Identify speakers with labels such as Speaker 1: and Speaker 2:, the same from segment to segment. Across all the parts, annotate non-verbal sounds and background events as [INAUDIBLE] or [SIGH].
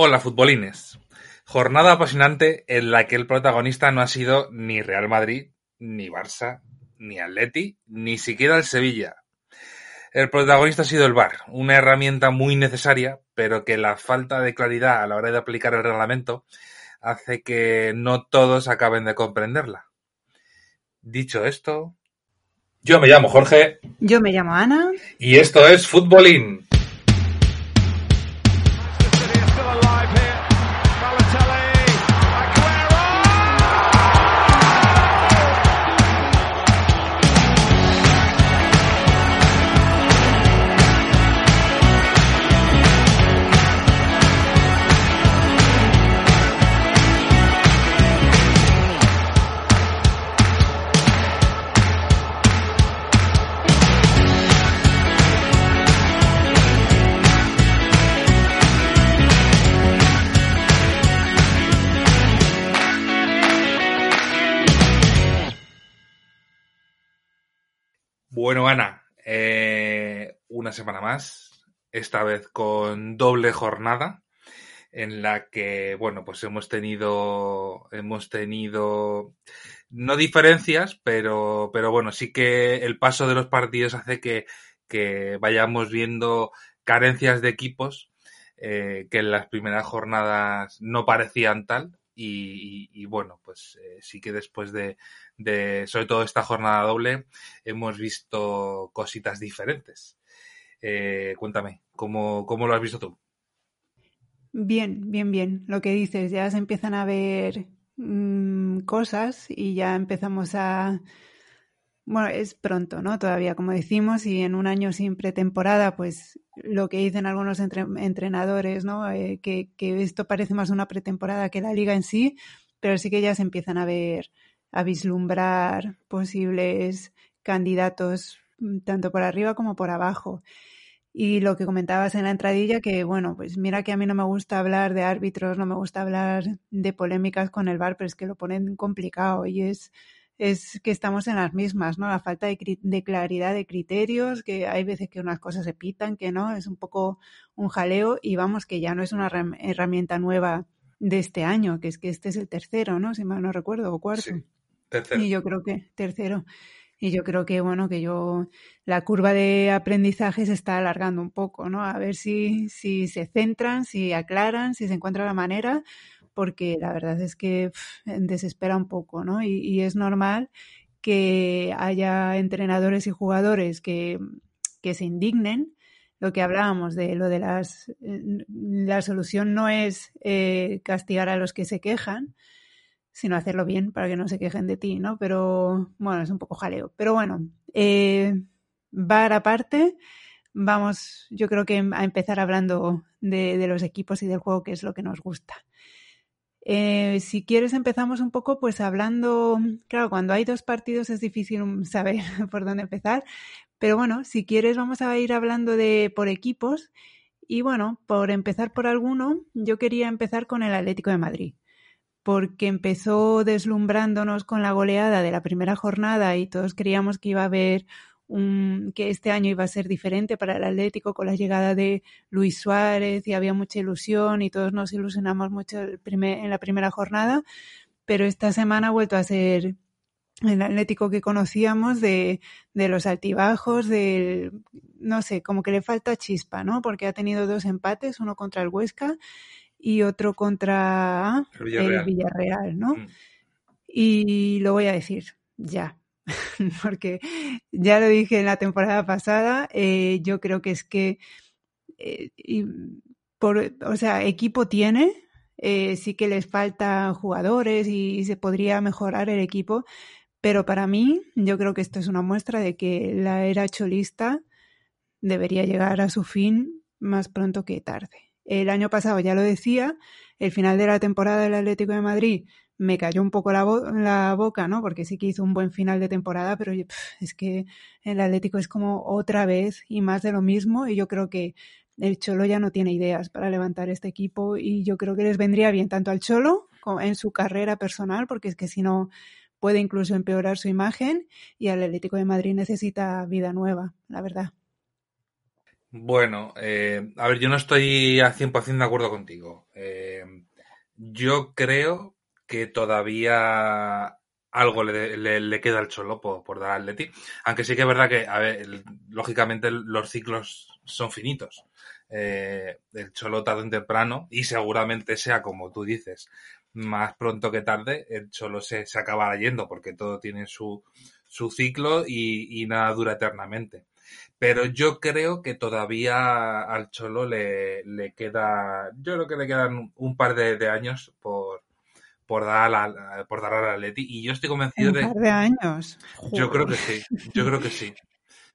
Speaker 1: Hola futbolines. Jornada apasionante en la que el protagonista no ha sido ni Real Madrid, ni Barça, ni Atleti, ni siquiera el Sevilla. El protagonista ha sido el VAR, una herramienta muy necesaria, pero que la falta de claridad a la hora de aplicar el reglamento hace que no todos acaben de comprenderla. Dicho esto, yo me llamo Jorge.
Speaker 2: Yo me llamo Ana.
Speaker 1: Y esto es Futbolín. Semana más, esta vez con doble jornada, en la que, bueno, pues hemos tenido, hemos tenido, no diferencias, pero, pero bueno, sí que el paso de los partidos hace que, que vayamos viendo carencias de equipos eh, que en las primeras jornadas no parecían tal y, bueno, pues eh, sí que después de, de, sobre todo esta jornada doble, hemos visto cositas diferentes. Eh, cuéntame, ¿cómo, ¿cómo lo has visto tú?
Speaker 2: Bien, bien, bien. Lo que dices, ya se empiezan a ver mmm, cosas y ya empezamos a, bueno, es pronto, ¿no? Todavía, como decimos, y en un año sin pretemporada, pues lo que dicen algunos entre, entrenadores, ¿no? Eh, que, que, esto parece más una pretemporada que la liga en sí, pero sí que ya se empiezan a ver, a vislumbrar posibles candidatos mm, tanto por arriba como por abajo. Y lo que comentabas en la entradilla, que bueno, pues mira que a mí no me gusta hablar de árbitros, no me gusta hablar de polémicas con el bar, pero es que lo ponen complicado y es es que estamos en las mismas, ¿no? La falta de, de, claridad de criterios, que hay veces que unas cosas se pitan, que no, es un poco un jaleo y vamos, que ya no es una herramienta nueva de este año, que es que este es el tercero, ¿no? Si mal no recuerdo, o cuarto. Sí, tercero. Y yo creo que, tercero. Y yo creo que, bueno, que yo, la curva de aprendizaje se está alargando un poco, ¿no? A ver si, si se centran, si aclaran, si se encuentra la manera, porque la verdad es que pff, desespera un poco, ¿no? Y, es normal que haya entrenadores y jugadores que, que se indignen. Lo que hablábamos de lo de las. La solución no es eh, castigar a los que se quejan, sino hacerlo bien para que no se quejen de ti, ¿no? Pero bueno, es un poco jaleo. Pero bueno, eh, bar aparte, vamos, yo creo que a empezar hablando de, los equipos y del juego, que es lo que nos gusta. Eh, si quieres empezamos un poco pues hablando, claro, cuando hay dos partidos es difícil saber [LAUGHS] por dónde empezar, pero bueno, si quieres vamos a ir hablando de por equipos y bueno, por empezar por alguno, yo quería empezar con el Atlético de Madrid porque empezó deslumbrándonos con la goleada de la primera jornada y todos creíamos que iba a haber un, que este año iba a ser diferente para el Atlético con la llegada de Luis Suárez y había mucha ilusión y todos nos ilusionamos mucho en la primera jornada, pero esta semana ha vuelto a ser el Atlético que conocíamos de, de los altibajos, de, no sé, como que le falta chispa, ¿no? Porque ha tenido dos empates, uno contra el Huesca y otro contra el Villarreal, el Villarreal ¿no? Mm. Y lo voy a decir, ya, [LAUGHS] porque ya lo dije en la temporada pasada, eh, yo creo que es que, eh, y por, o sea, equipo tiene, eh, sí que les faltan jugadores y, y se podría mejorar el equipo, pero para mí yo creo que esto es una muestra de que la era cholista debería llegar a su fin más pronto que tarde. El año pasado ya lo decía, el final de la temporada del Atlético de Madrid me cayó un poco la, bo la, boca, ¿no? Porque sí que hizo un buen final de temporada, pero es que el Atlético es como otra vez y más de lo mismo y yo creo que el Cholo ya no tiene ideas para levantar este equipo y yo creo que les vendría bien tanto al Cholo como en su carrera personal, porque es que si no puede incluso empeorar su imagen y al Atlético de Madrid necesita vida nueva, la verdad.
Speaker 1: Bueno, eh, a ver, yo no estoy a 100% de acuerdo contigo. Eh, yo creo que todavía algo le, queda al Cholo por, dar al Leti. Aunque sí que es verdad que, a ver, lógicamente los ciclos son finitos. Eh, el Cholo tarde en temprano, y seguramente sea como tú dices, más pronto que tarde, el Cholo se, se acabará yendo, porque todo tiene su, su ciclo y, nada dura eternamente. Pero yo creo que todavía al Cholo le, le queda, yo creo que le quedan un par de años por, por dar, a, por dar al Atleti. Y yo estoy convencido
Speaker 2: de. Un par de años.
Speaker 1: Yo creo que sí. Yo creo que sí. [LAUGHS]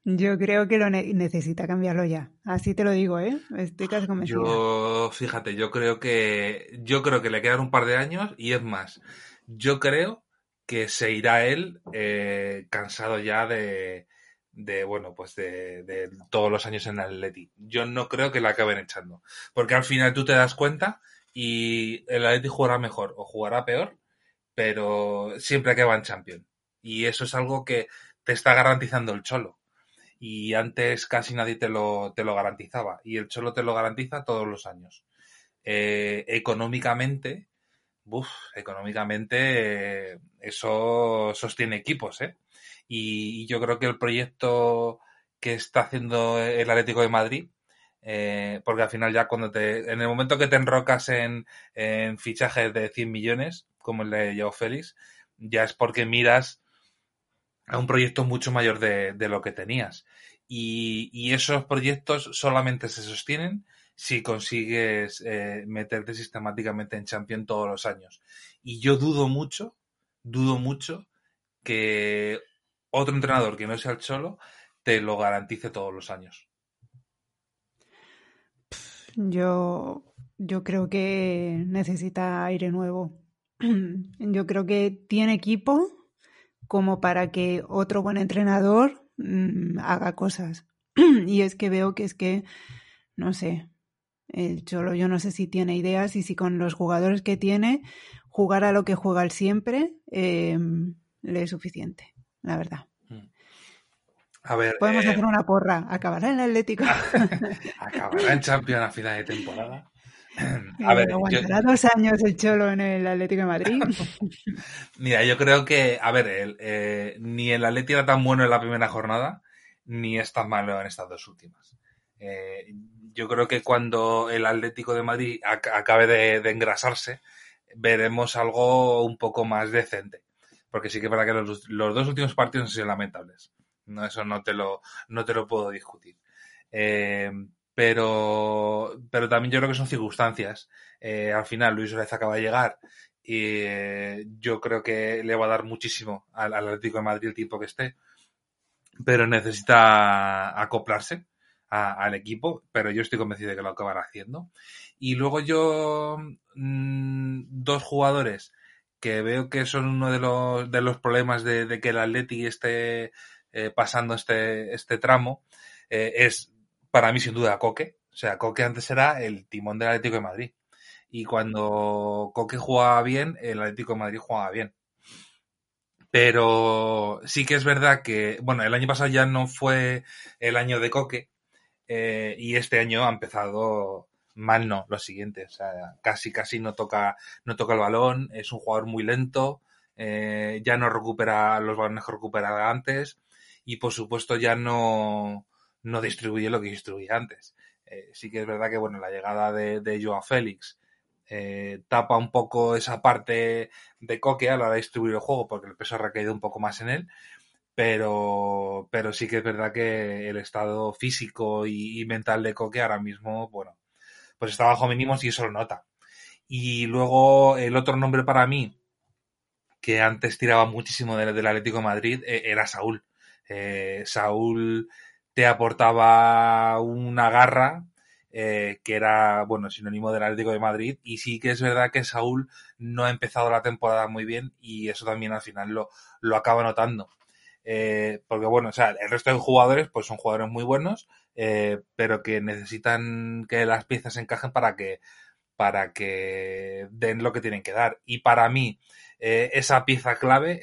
Speaker 2: Yo creo que lo necesita cambiarlo ya. Así te lo digo, ¿eh? Estoy casi convencido.
Speaker 1: Yo, fíjate, yo creo que yo creo que le quedan un par de años y es más, yo creo que se irá él eh, cansado ya de, de bueno, pues de, de, todos los años en Atleti. Yo no creo que la acaben echando, porque al final tú te das cuenta y el Atleti jugará mejor o jugará peor, pero siempre va en Champions. Y eso es algo que te está garantizando el Cholo. Y antes casi nadie te lo, te lo garantizaba. Y el Cholo te lo garantiza todos los años. Eh, económicamente, económicamente eso sostiene equipos, ¿eh? Y, yo creo que el proyecto que está haciendo el Atlético de Madrid eh, porque al final ya cuando te, en el momento que te enrocas en, fichajes de 100 millones, como el de Joe Félix, ya es porque miras a un proyecto mucho mayor de, de lo que tenías. Y, y, esos proyectos solamente se sostienen si consigues eh, meterte sistemáticamente en Champion todos los años. Y yo dudo mucho, dudo mucho que otro entrenador que no sea el Cholo te lo garantice todos los años.
Speaker 2: Yo, yo creo que necesita aire nuevo. Yo creo que tiene equipo como para que otro buen entrenador mm, haga cosas. [CLEARS THROAT] Y es que veo que es que, no sé, el Cholo yo no sé si tiene ideas y si con los jugadores que tiene, jugar a lo que juega él siempre em, le es suficiente, la verdad. Podemos eh, hacer una porra. ¿Acabará en el Atlético? [LAUGHS]
Speaker 1: ¿Acabará en Champions a final de temporada? [CLEARS THROAT]
Speaker 2: A ver, ¿Aguantará dos años el Cholo en el Atlético de Madrid? [LAUGHS]
Speaker 1: Mira, yo creo que, a ver, eh, ni el Atlético era tan bueno en la primera jornada, ni es tan malo en estas dos últimas. Eh, yo creo que cuando el Atlético de Madrid acabe de, engrasarse, veremos algo un poco más decente. Porque sí que verdad que los, los dos últimos partidos han sido lamentables. No, eso no te lo, no te lo puedo discutir. Eh, pero, pero también yo creo que son circunstancias. Eh, al final Luis Suárez acaba de llegar y eh, yo creo que le va a dar muchísimo al, Atlético de Madrid el tiempo que esté, pero necesita acoplarse al equipo, pero yo estoy convencido de que lo acabará haciendo. Y luego yo, mm, dos jugadores que veo que son uno de los, de los problemas de, que el Atlético esté eh, pasando este, este tramo, eh, es para mí sin duda Coque. O sea, Coque antes era el timón del Atlético de Madrid. Y cuando Coque jugaba bien, el Atlético de Madrid jugaba bien. Pero sí que es verdad que, bueno, el año pasado ya no fue el año de Coque. Eh, y este año ha empezado mal no, lo siguiente. O sea, casi, casi no toca, no toca el balón. Es un jugador muy lento. ya no recupera los balones que recuperaba antes y por supuesto ya no, no distribuye lo que distribuía antes. Eh, sí que es verdad que bueno, la llegada de, de Joao Félix eh, tapa un poco esa parte de Coque a la hora de distribuir el juego porque el peso ha recaído un poco más en él. Pero, pero sí que es verdad que el estado físico y, mental de Coque ahora mismo, bueno, pues está bajo mínimos y eso lo nota. Y luego el otro nombre para mí, que antes tiraba muchísimo del, del Atlético de Madrid, eh, era Saúl. Eh, Saúl te aportaba una garra eh, que era, bueno, sinónimo del Atlético de Madrid. Y sí que es verdad que Saúl no ha empezado la temporada muy bien y eso también al final lo, lo acaba notando. Eh, porque bueno, o sea, el resto de jugadores pues son jugadores muy buenos, pero que necesitan que las piezas encajen para que para que den lo que tienen que dar. Y para mí, esa pieza clave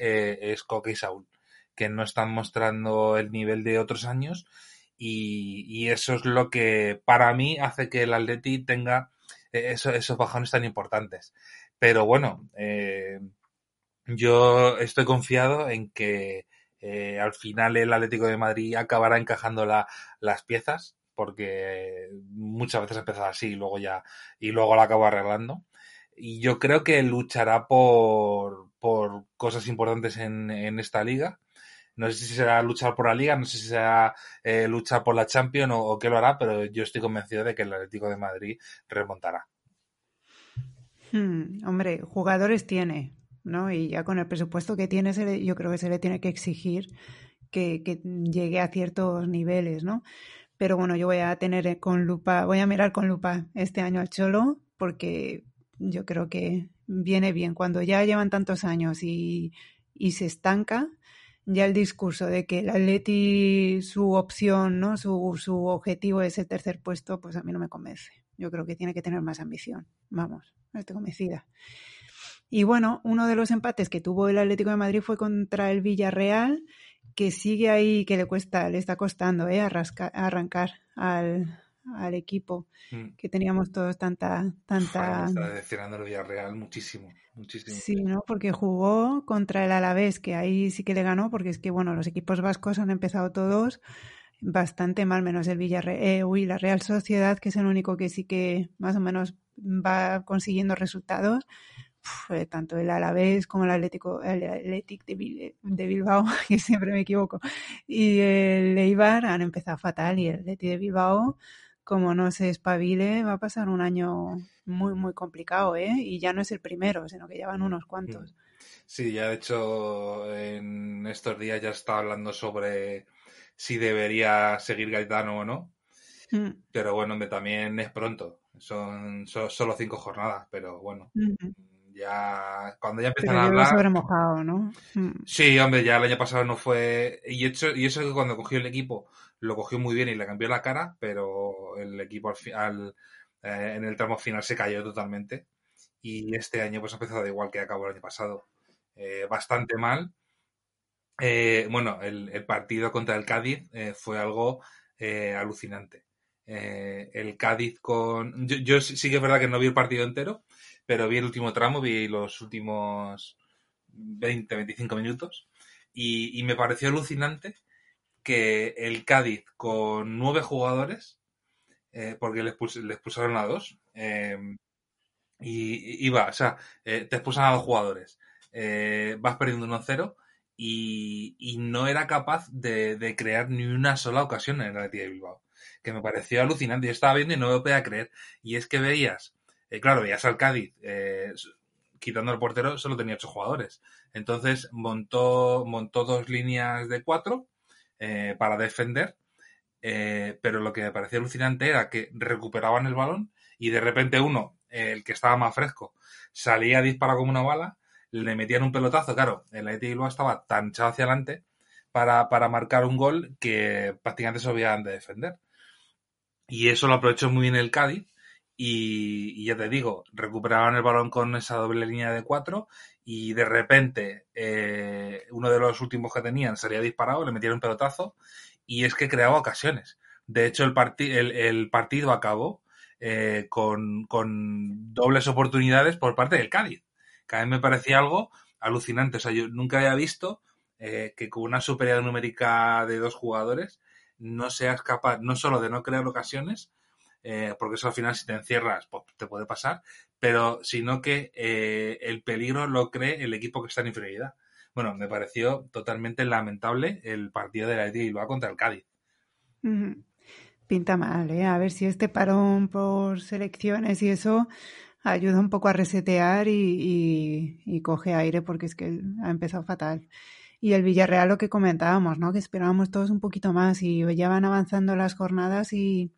Speaker 1: es Coque y Saúl que no están mostrando el nivel de otros años y, eso es lo que para mí hace que el Atleti tenga eh, esos bajones tan importantes. Pero bueno, eh, yo estoy confiado en que eh, al final el Atlético de Madrid acabará encajando las piezas, porque muchas veces ha empezado así y luego ya, y luego lo acabo arreglando. Y yo creo que luchará por, por cosas importantes en, en esta liga. No sé si será luchar por la liga, no sé si será eh, luchar por la Champions o, qué lo hará, pero yo estoy convencido de que el Atlético de Madrid remontará.
Speaker 2: Hmm, hombre, jugadores tiene, ¿no? Y ya con el presupuesto que tiene, yo creo que se le tiene que exigir que, que llegue a ciertos niveles, ¿no? Pero bueno, yo voy a tener con lupa, voy a mirar con lupa este año al Cholo, porque yo creo que viene bien. Cuando ya llevan tantos años y, y se estanca, ya el discurso de que el Atleti, su opción, ¿no? Su, su objetivo es el tercer puesto, pues a mí no me convence. Yo creo que tiene que tener más ambición. Vamos, estoy convencida. Y bueno, uno de los empates que tuvo el Atlético de Madrid fue contra el Villarreal, que sigue ahí, que le cuesta, le está costando ¿eh? arrancar al, al equipo, mm. que teníamos todos tanta... tanta...
Speaker 1: está decepcionando el Villarreal muchísimo, muchísimo.
Speaker 2: Sí, ¿no? Porque jugó contra el Alavés, que ahí sí que le ganó, porque es que, bueno, los equipos vascos han empezado todos bastante mal, menos el Villarreal, eh, uy, la Real Sociedad, que es el único que sí que más o menos va consiguiendo resultados. Tanto el Alavés como el Atlético, el Athletic de, Bilbao, [LAUGHS] que siempre me equivoco, y el Eibar han empezado fatal y el Athletic de Bilbao como no se espabile, va a pasar un año muy, muy complicado, ¿eh? Y ya no es el primero, sino que ya van unos cuantos.
Speaker 1: Sí, ya de hecho en estos días ya está hablando sobre si debería seguir Gaetano o no. Mm. Pero bueno, también es pronto. Son, solo cinco jornadas, pero bueno. Ya cuando ya empiezan a hablar.
Speaker 2: mojado, ¿no?
Speaker 1: Mm. Sí, hombre, ya el año pasado no fue. Y, hecho, y eso que cuando cogió el equipo lo cogió muy bien y le cambió la cara, pero el equipo al, final eh, en el tramo final se cayó totalmente. Y este año pues ha empezado igual que acabó el año pasado. Eh, bastante mal. Eh, bueno, el, partido contra el Cádiz fue algo alucinante. El Cádiz con... Yo, sí que es verdad que no vi el partido entero, pero vi el último tramo, vi los últimos 20, 25 minutos y, me pareció alucinante que el Cádiz con nueve jugadores, eh, porque les, expulsaron a dos, eh, y iba, o sea, eh, te expulsan a dos jugadores, vas perdiendo 1-0 y, y, no era capaz de, crear ni una sola ocasión en el Atlético de Bilbao, que me pareció alucinante. Yo estaba viendo y no me podía creer. Y es que veías, claro, veías al Cádiz quitando el portero, solo tenía ocho jugadores. Entonces montó, montó dos líneas de cuatro eh, para defender, eh, pero lo que me parecía alucinante era que recuperaban el balón y de repente uno, el que estaba más fresco, salía a disparar como una bala, le metían un pelotazo, claro, el Athletic Bilbao estaba tan echado hacia adelante para, marcar un gol que prácticamente se olvidaban de defender. Y eso lo aprovechó muy bien el Cádiz. Y, ya te digo, recuperaban el balón con esa doble línea de cuatro y de repente eh, uno de los últimos que tenían salía disparado, le metieron un pelotazo y es que creaba ocasiones. De hecho, el, el, partido acabó eh, con, dobles oportunidades por parte del Cádiz, que a mí me parecía algo alucinante. O sea, yo nunca había visto eh, que con una superioridad numérica de dos jugadores no seas capaz no solo de no crear ocasiones, eh, porque eso al final si te encierras pues, te puede pasar, pero sino que eh, el peligro lo cree el equipo que está en inferioridad. Bueno, me pareció totalmente lamentable el partido de la Bilbao contra el Cádiz.
Speaker 2: Pinta mal, ¿eh? A ver si este parón por selecciones y eso ayuda un poco a resetear y, y coge aire porque es que ha empezado fatal. Y el Villarreal lo que comentábamos, ¿no? Que esperábamos todos un poquito más y ya van avanzando las jornadas y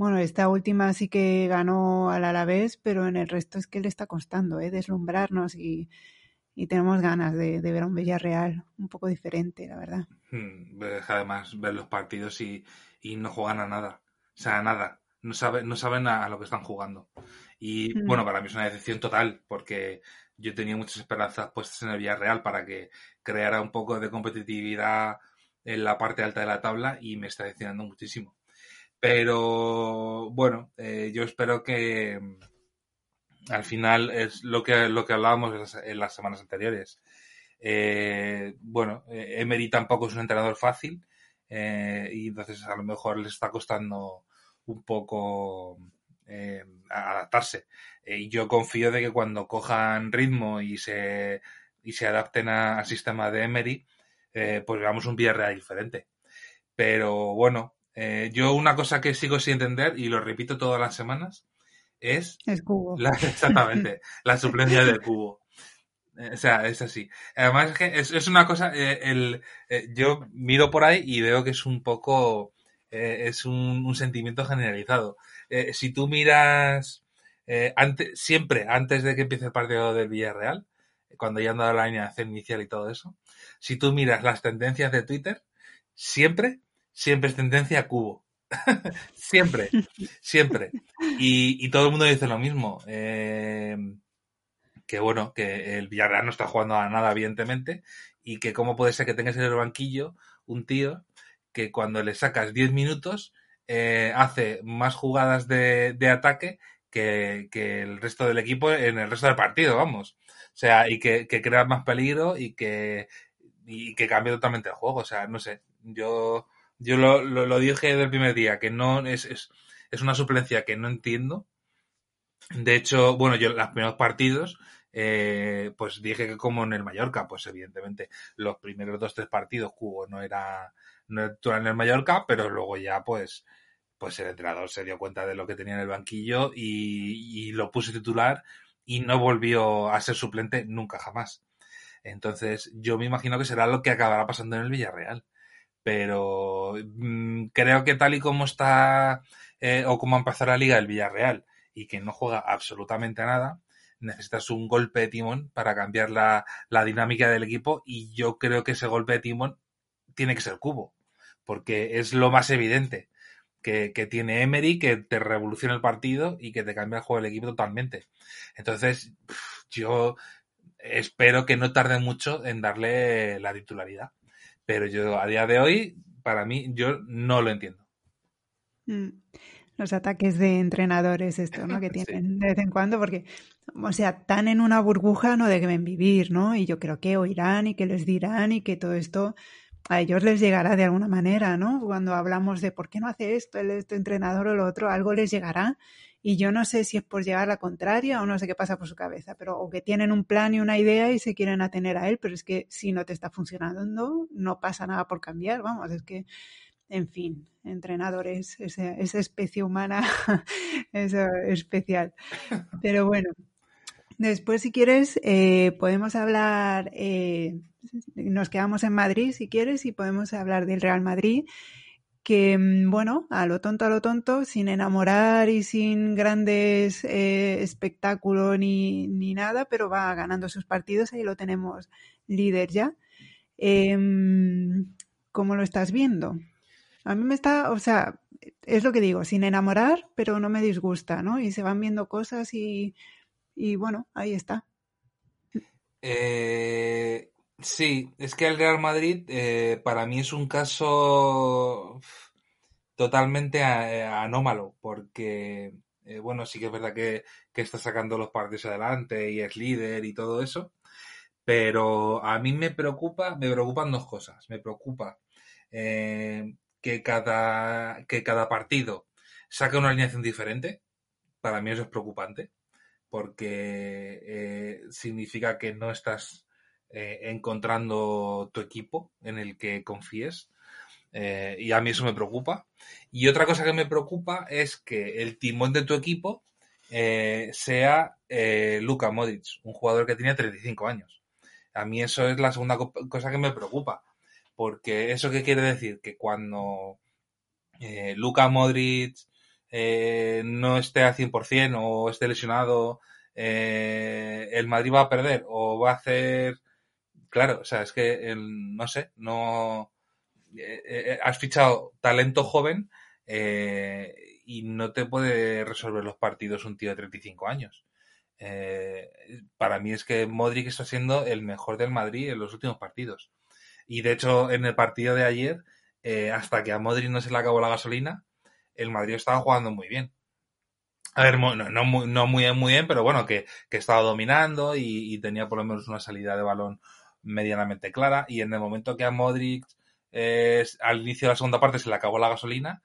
Speaker 2: bueno, esta última sí que ganó al Alavés, pero en el resto es que le está costando ¿eh? deslumbrarnos y, tenemos ganas de, ver a un Villarreal un poco diferente, la verdad.
Speaker 1: Hmm, además, ver los partidos y, no juegan a nada. O sea, a nada. No, saben, no saben a, lo que están jugando. Y hmm. bueno, para mí es una decepción total, porque yo tenía muchas esperanzas puestas en el Villarreal para que creara un poco de competitividad en la parte alta de la tabla y me está decepcionando muchísimo. Pero bueno, eh, yo espero que mm, al final es lo que, lo que hablábamos en las semanas anteriores. Eh, bueno, eh, Emery tampoco es un entrenador fácil y entonces a lo mejor le está costando un poco adaptarse. Y yo confío de que cuando cojan ritmo y se, y se adapten al sistema de Emery, pues veamos un Villarreal diferente. Pero bueno, eh, yo una cosa que sigo sin entender, y lo repito todas las semanas, es...
Speaker 2: Es cubo.
Speaker 1: La, [LAUGHS] exactamente, la suplencia del cubo. Eh, o sea, es así. Además es que es, una cosa, eh, el, yo miro por ahí y veo que es un poco, es un, sentimiento generalizado. si tú miras antes, siempre antes de que empiece el partido del Villarreal, cuando ya han dado la alineación inicial y todo eso, si tú miras las tendencias de Twitter, siempre siempre es tendencia cubo. [LAUGHS] siempre, siempre. Y, todo el mundo dice lo mismo. Eh, que bueno, que el Villarreal no está jugando a nada, evidentemente, y que cómo puede ser que tengas en el banquillo un tío que cuando le sacas 10 minutos eh, hace más jugadas de, ataque que, el resto del equipo en el resto del partido, vamos. O sea, y que, crea más peligro y que, y que cambia totalmente el juego. O sea, no sé, yo yo lo, lo, dije desde el primer día, que no es, es, es, una suplencia que no entiendo. De hecho, bueno, yo los primeros partidos, eh, pues dije que como en el Mallorca, pues evidentemente los primeros dos, tres partidos Cubo no era, no era en el Mallorca, pero luego ya pues, pues el entrenador se dio cuenta de lo que tenía en el banquillo y, y lo puse titular y no volvió a ser suplente nunca jamás. Entonces, yo me imagino que será lo que acabará pasando en el Villarreal pero mm, creo que tal y como está eh, o como empezado la liga del Villarreal y que no juega absolutamente nada, necesitas un golpe de timón para cambiar la, dinámica del equipo y yo creo que ese golpe de timón tiene que ser Cubo, porque es lo más evidente que, tiene Emery, que te revoluciona el partido y que te cambia el juego del equipo totalmente. Entonces, yo espero que no tarde mucho en darle la titularidad. Pero yo a día de hoy, para mí, yo no lo entiendo.
Speaker 2: Mm. Los ataques de entrenadores, esto, ¿no? [LAUGHS] Que tienen de vez en cuando, porque, o sea, tan en una burbuja no deben vivir, ¿no? Y yo creo que oirán y que les dirán y que todo esto a ellos les llegará de alguna manera, ¿no? Cuando hablamos de por qué no hace esto, el este entrenador o lo otro, algo les llegará y yo no sé si es por llegar a la contraria o no sé qué pasa por su cabeza, pero o que tienen un plan y una idea y se quieren atener a él, pero es que si no te está funcionando, no pasa nada por cambiar, vamos, es que, en fin, entrenadores, esa, esa especie humana [LAUGHS] es especial. Pero bueno, después si quieres eh, podemos hablar, eh, nos quedamos en Madrid si quieres y podemos hablar del Real Madrid que, mm, bueno, a lo tonto, a lo tonto, sin enamorar y sin grandes eh, espectáculos ni, ni, nada, pero va ganando sus partidos, ahí lo tenemos líder ya. Em, ¿Cómo lo estás viendo? A mí me está, o sea, es lo que digo, sin enamorar, pero no me disgusta, ¿no? Y se van viendo cosas y, y bueno, ahí está.
Speaker 1: Eh, Sí, es que el Real Madrid eh, para mí es un caso totalmente eh, anómalo, porque, eh, bueno, sí que es verdad que, está sacando los partidos adelante y es líder y todo eso, pero a mí me preocupa, me preocupan dos cosas. Me preocupa que, cada, que cada partido saque una alineación diferente, para mí eso es preocupante, porque significa que no estás eh, encontrando tu equipo en el que confíes. Eh, y a mí eso me preocupa. Y otra cosa que me preocupa es que el timón de tu equipo eh, sea Luka Modric, un jugador que tiene 35 años. A mí eso es la segunda cosa que me preocupa. Porque eso qué quiere decir? Que cuando Luka Modric no esté al 100% o esté lesionado, el Madrid va a perder o va a hacer claro, o sea, es que, no sé, no... Eh, eh, has fichado talento joven eh, y no te puede resolver los partidos un tío de 35 años. para mí es que Modric está siendo el mejor del Madrid en los últimos partidos. Y de hecho, en el partido de ayer, eh, hasta que a Modric no se le acabó la gasolina, el Madrid estaba jugando muy bien. A ver, no, muy, no muy, bien, pero bueno, que, estaba dominando y, tenía por lo menos una salida de balón medianamente clara. Y en el momento que a Modric eh, al inicio de la segunda parte se le acabó la gasolina,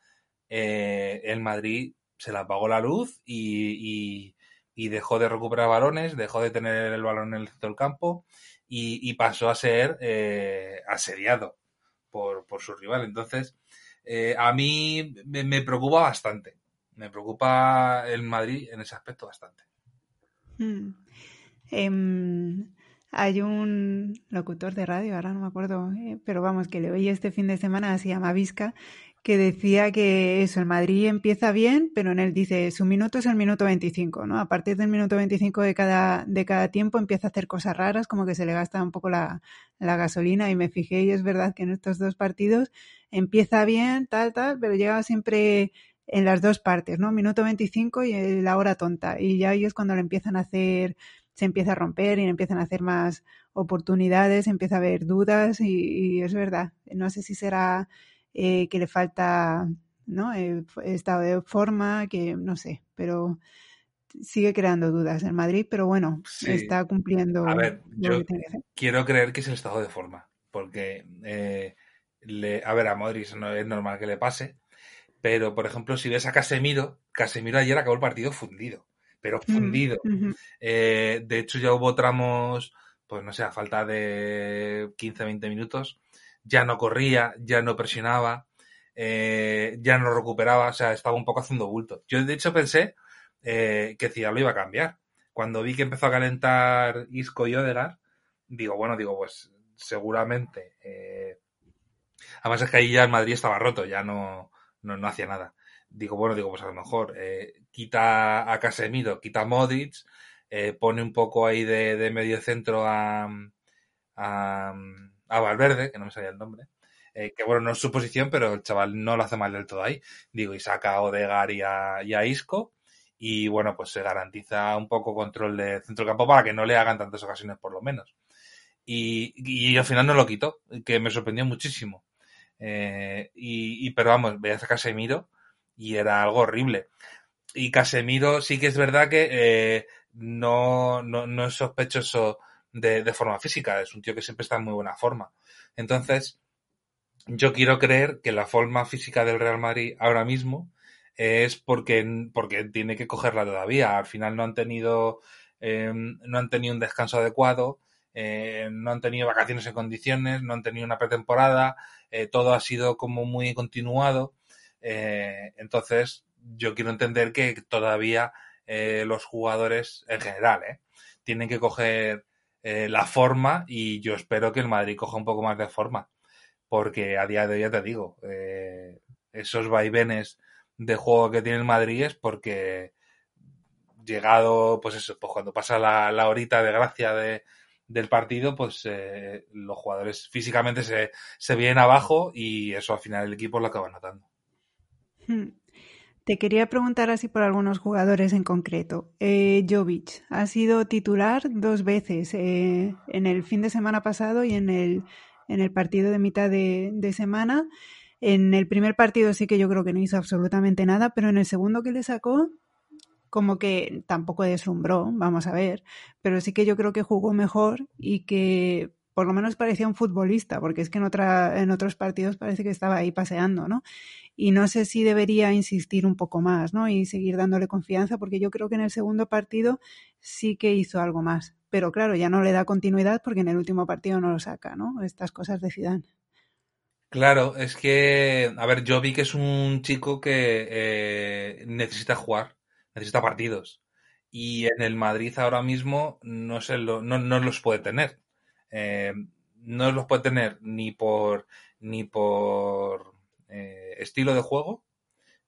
Speaker 1: eh, el Madrid se le apagó la luz y, dejó de recuperar balones, dejó de tener el balón en el centro del campo y, pasó a ser eh, asediado por, su rival. Entonces, eh, a mí me, preocupa bastante. Me preocupa el Madrid en ese aspecto bastante.
Speaker 2: Hmm. Em, hay un locutor de radio, ahora no me acuerdo, eh, pero vamos, que le oí este fin de semana, se llama Vizca, que decía que eso, el Madrid empieza bien, pero en él dice, su minuto es el minuto 25, ¿no? A partir del minuto 25 de cada, de cada tiempo empieza a hacer cosas raras, como que se le gasta un poco la, la gasolina y me fijé y es verdad que en estos dos partidos empieza bien, tal, tal, pero llega siempre en las dos partes, ¿no? Minuto 25 y la hora tonta. Y ya ahí es cuando le empiezan a hacer, se empieza a romper y empiezan a hacer más oportunidades, empieza a haber dudas y, y es verdad. No sé si será eh, que le falta ¿no? Eh, estado de forma, que no sé, pero sigue creando dudas en Madrid, pero bueno, está cumpliendo.
Speaker 1: A ver, yo quiero creer que es el estado de forma, porque, eh, le, a ver, a Madrid no es normal que le pase, pero por ejemplo, si ves a Casemiro, Casemiro ayer acabó el partido fundido, pero mm, fundido. de hecho, ya hubo tramos, pues no sé, a falta de 15-20 minutos, ya no corría, ya no presionaba, eh, ya no recuperaba, o sea, estaba un poco haciendo bulto. Yo de hecho pensé eh, que Zidane lo iba a cambiar. Cuando vi que empezó a calentar Isco y Odegar, digo, bueno, digo, pues seguramente. Eh... Además es que ahí ya el Madrid estaba roto, ya no, no, hacía nada. Digo, bueno, digo, pues a lo mejor eh, quita a Casemiro, quita a Modric, eh, pone un poco ahí de, de medio centro a, a, a Valverde, que no me sabía el nombre, eh, que bueno, no es su posición, pero el chaval no lo hace mal del todo ahí. Digo, y saca a Odegar y a, Isco, y bueno, pues se garantiza un poco control de centro campo para que no le hagan tantas ocasiones por lo menos. Y, y al final no lo quitó, que me sorprendió muchísimo. Eh, y, pero vamos, veías a Casemiro y era algo horrible. Y Casemiro sí que es verdad que eh, no, no, no es sospechoso de, forma física, es un tío que siempre está en muy buena forma. Entonces, yo quiero creer que la forma física del Real Madrid ahora mismo es porque, porque tiene que cogerla todavía. Al final no han tenido, em, no han tenido un descanso adecuado, eh, no han tenido vacaciones en condiciones, no han tenido una pretemporada, eh, todo ha sido como muy continuado. Eh, entonces, yo quiero entender que todavía los jugadores en general tienen que coger eh, la forma y yo espero que el Madrid coja un poco más de forma. Porque a día de hoy ya te digo, eh, esos vaivenes de juego que tiene el Madrid es porque llegado, pues eso, pues cuando pasa la, la horita de gracia de, del partido, pues eh, los jugadores físicamente se, se vienen abajo y eso al final el equipo lo acaba notando.
Speaker 2: Hmm. Te quería preguntar así por algunos jugadores en concreto. Eh, Jovic ha sido titular dos veces, eh, en el fin de semana pasado y en el, en el partido de mitad de, de, semana. En el primer partido sí que yo creo que no hizo absolutamente nada, pero en el segundo que le sacó, como que tampoco deslumbró, vamos a ver, pero sí que yo creo que jugó mejor y que por lo menos parecía un futbolista, porque es que en, otra, en otros partidos parece que estaba ahí paseando, ¿no? Y no sé si debería insistir un poco más, ¿no? Y seguir dándole confianza, porque yo creo que en el segundo partido sí que hizo algo más. Pero claro, ya no le da continuidad porque en el último partido no lo saca, ¿no? Estas cosas de Zidane.
Speaker 1: Claro, es que, a ver, yo vi que es un chico que eh, necesita jugar, necesita partidos. Y en el Madrid ahora mismo no, se lo, no, no los puede tener eh, no los puede tener ni por ni por eh, estilo de juego,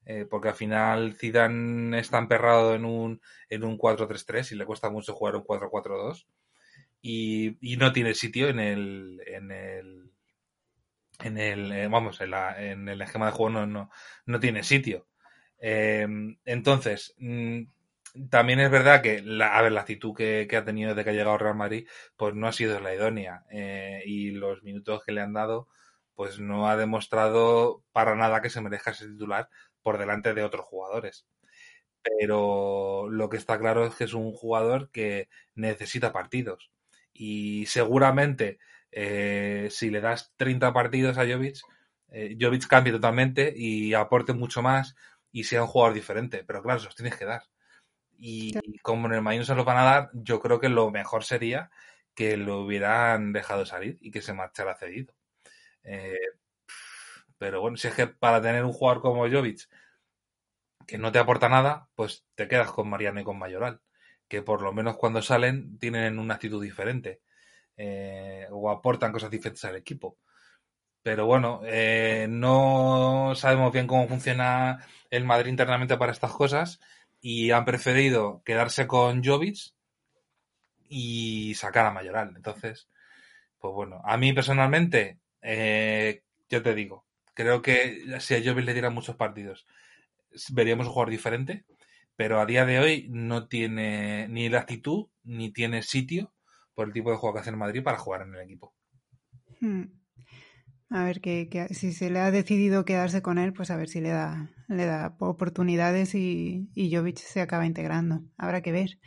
Speaker 1: eh, porque al final Zidane está emperrado en un, en un 4-3-3 y le cuesta mucho jugar un 4-4-2 y, y, no tiene sitio en el en el en el vamos en, la, en, el esquema de juego no, no, no tiene sitio. Entonces mm, también es verdad que, la, a ver, la actitud que, que, ha tenido desde que ha llegado Real Madrid, pues no ha sido la idónea. Eh, y los minutos que le han dado, pues no ha demostrado para nada que se merezca ese titular por delante de otros jugadores. Pero lo que está claro es que es un jugador que necesita partidos. Y seguramente, eh, si le das 30 partidos a Jovic, eh, Jovic cambie totalmente y aporte mucho más y sea un jugador diferente. Pero claro, se los tienes que dar. Y, como en el no se los van a dar, yo creo que lo mejor sería que lo hubieran dejado salir y que se marchara cedido. Eh, pero bueno, si es que para tener un jugador como Jovic que no te aporta nada, pues te quedas con Mariano y con Mayoral, que por lo menos cuando salen tienen una actitud diferente eh, o aportan cosas diferentes al equipo. Pero bueno, eh, no sabemos bien cómo funciona el Madrid internamente para estas cosas y han preferido quedarse con Jovic y sacar a Mayoral. Entonces, pues bueno, a mí personalmente, eh, yo te digo, creo que si a Jovic le dieran muchos partidos, veríamos un jugador diferente, pero a día de hoy no tiene ni la actitud ni tiene sitio por el tipo de juego que hace en Madrid para jugar en el equipo.
Speaker 2: Hmm. A ver que, si se le ha decidido quedarse con él, pues a ver si le da, le da oportunidades y, y Jovic se acaba integrando. Habrá que ver.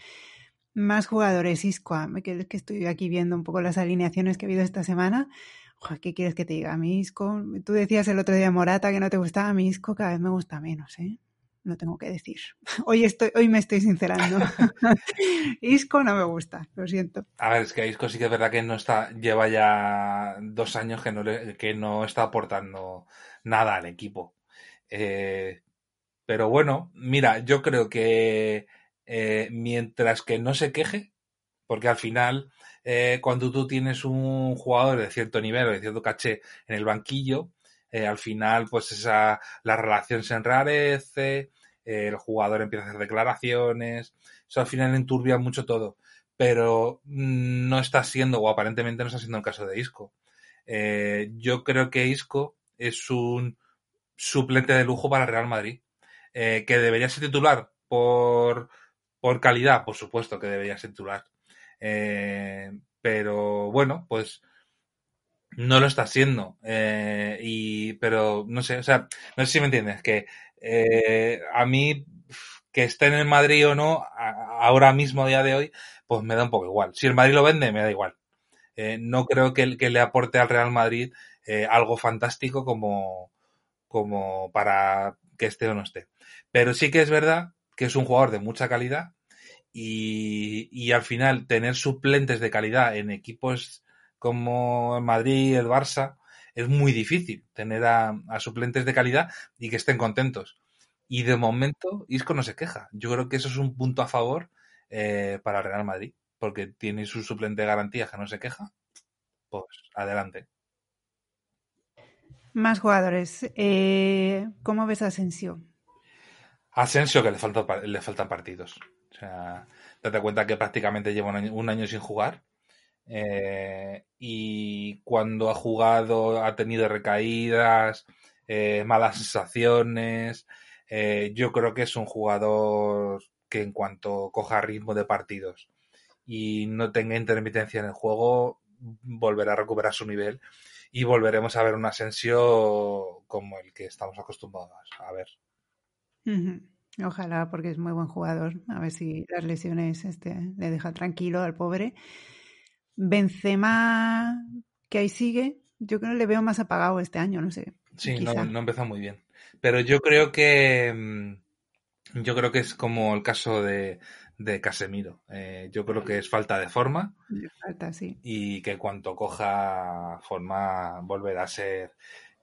Speaker 2: Más jugadores, Isco, que, que estoy aquí viendo un poco las alineaciones que ha habido esta semana. ¿Qué quieres que te diga? A mí Isco, tú decías el otro día Morata que no te gustaba, a mí Isco cada vez me gusta menos, ¿eh? Lo tengo que decir. [LAUGHS] Hoy, estoy, hoy me estoy sincerando. [LAUGHS] [LAUGHS] Isco no me gusta, lo siento.
Speaker 1: A ver, es que Isco sí que es verdad que no está, lleva ya dos años que no, que no está aportando nada al equipo. Eh, pero bueno, mira, yo creo que eh, mientras que no se queje, porque al final, eh, cuando tú tienes un jugador de cierto nivel o de cierto caché en el banquillo, eh, al final, pues esa, la relación se enrarece, eh, el jugador empieza a hacer declaraciones, eso al final enturbia mucho todo. Pero no está siendo, o aparentemente no está siendo el caso de Isco. Eh, yo creo que Isco es un suplente de lujo para Real Madrid. que debería ser titular por, por calidad, por supuesto que debería ser titular. pero bueno, pues no lo está haciendo. Eh, y, pero no sé, o sea, no sé si me entiendes, que eh, a mí que esté en el Madrid o no, ahora mismo, a día de hoy, pues me da un poco igual. Si el Madrid lo vende, me da igual. Eh, no creo que, que, le aporte al Real Madrid algo fantástico como, como para que esté o no esté. Pero sí que es verdad que es un jugador de mucha calidad y, y al final tener suplentes de calidad en equipos como el Madrid, el Barça, es muy difícil tener a, suplentes de calidad y que estén contentos. Y de momento, Isco no se queja. Yo creo que eso es un punto a favor eh, para Real Madrid, porque tiene su suplente de garantía que no se queja. Pues adelante.
Speaker 2: Más jugadores. Eh, ¿Cómo ves a Asensio?
Speaker 1: Asensio que le, falta, le faltan partidos. O sea, date cuenta que prácticamente lleva un año sin jugar eh, y cuando ha jugado ha tenido recaídas, eh, malas sensaciones. Eh, yo creo que es un jugador que en cuanto coja ritmo de partidos y no tenga intermitencia en el juego, volverá a recuperar su nivel y volveremos a ver un ascenso como el que estamos acostumbrados a ver.
Speaker 2: Ojalá, porque es muy buen jugador. A ver si las lesiones este, le dejan tranquilo al pobre. Benzema, que ahí sigue, yo creo que le veo más apagado este año, no sé.
Speaker 1: Sí, no, no empezó muy bien. Pero yo creo que mm, yo creo que es como el caso de, de Casemiro. Eh, yo creo que es falta de forma.
Speaker 2: Falta, sí.
Speaker 1: Y que cuanto coja forma volverá a ser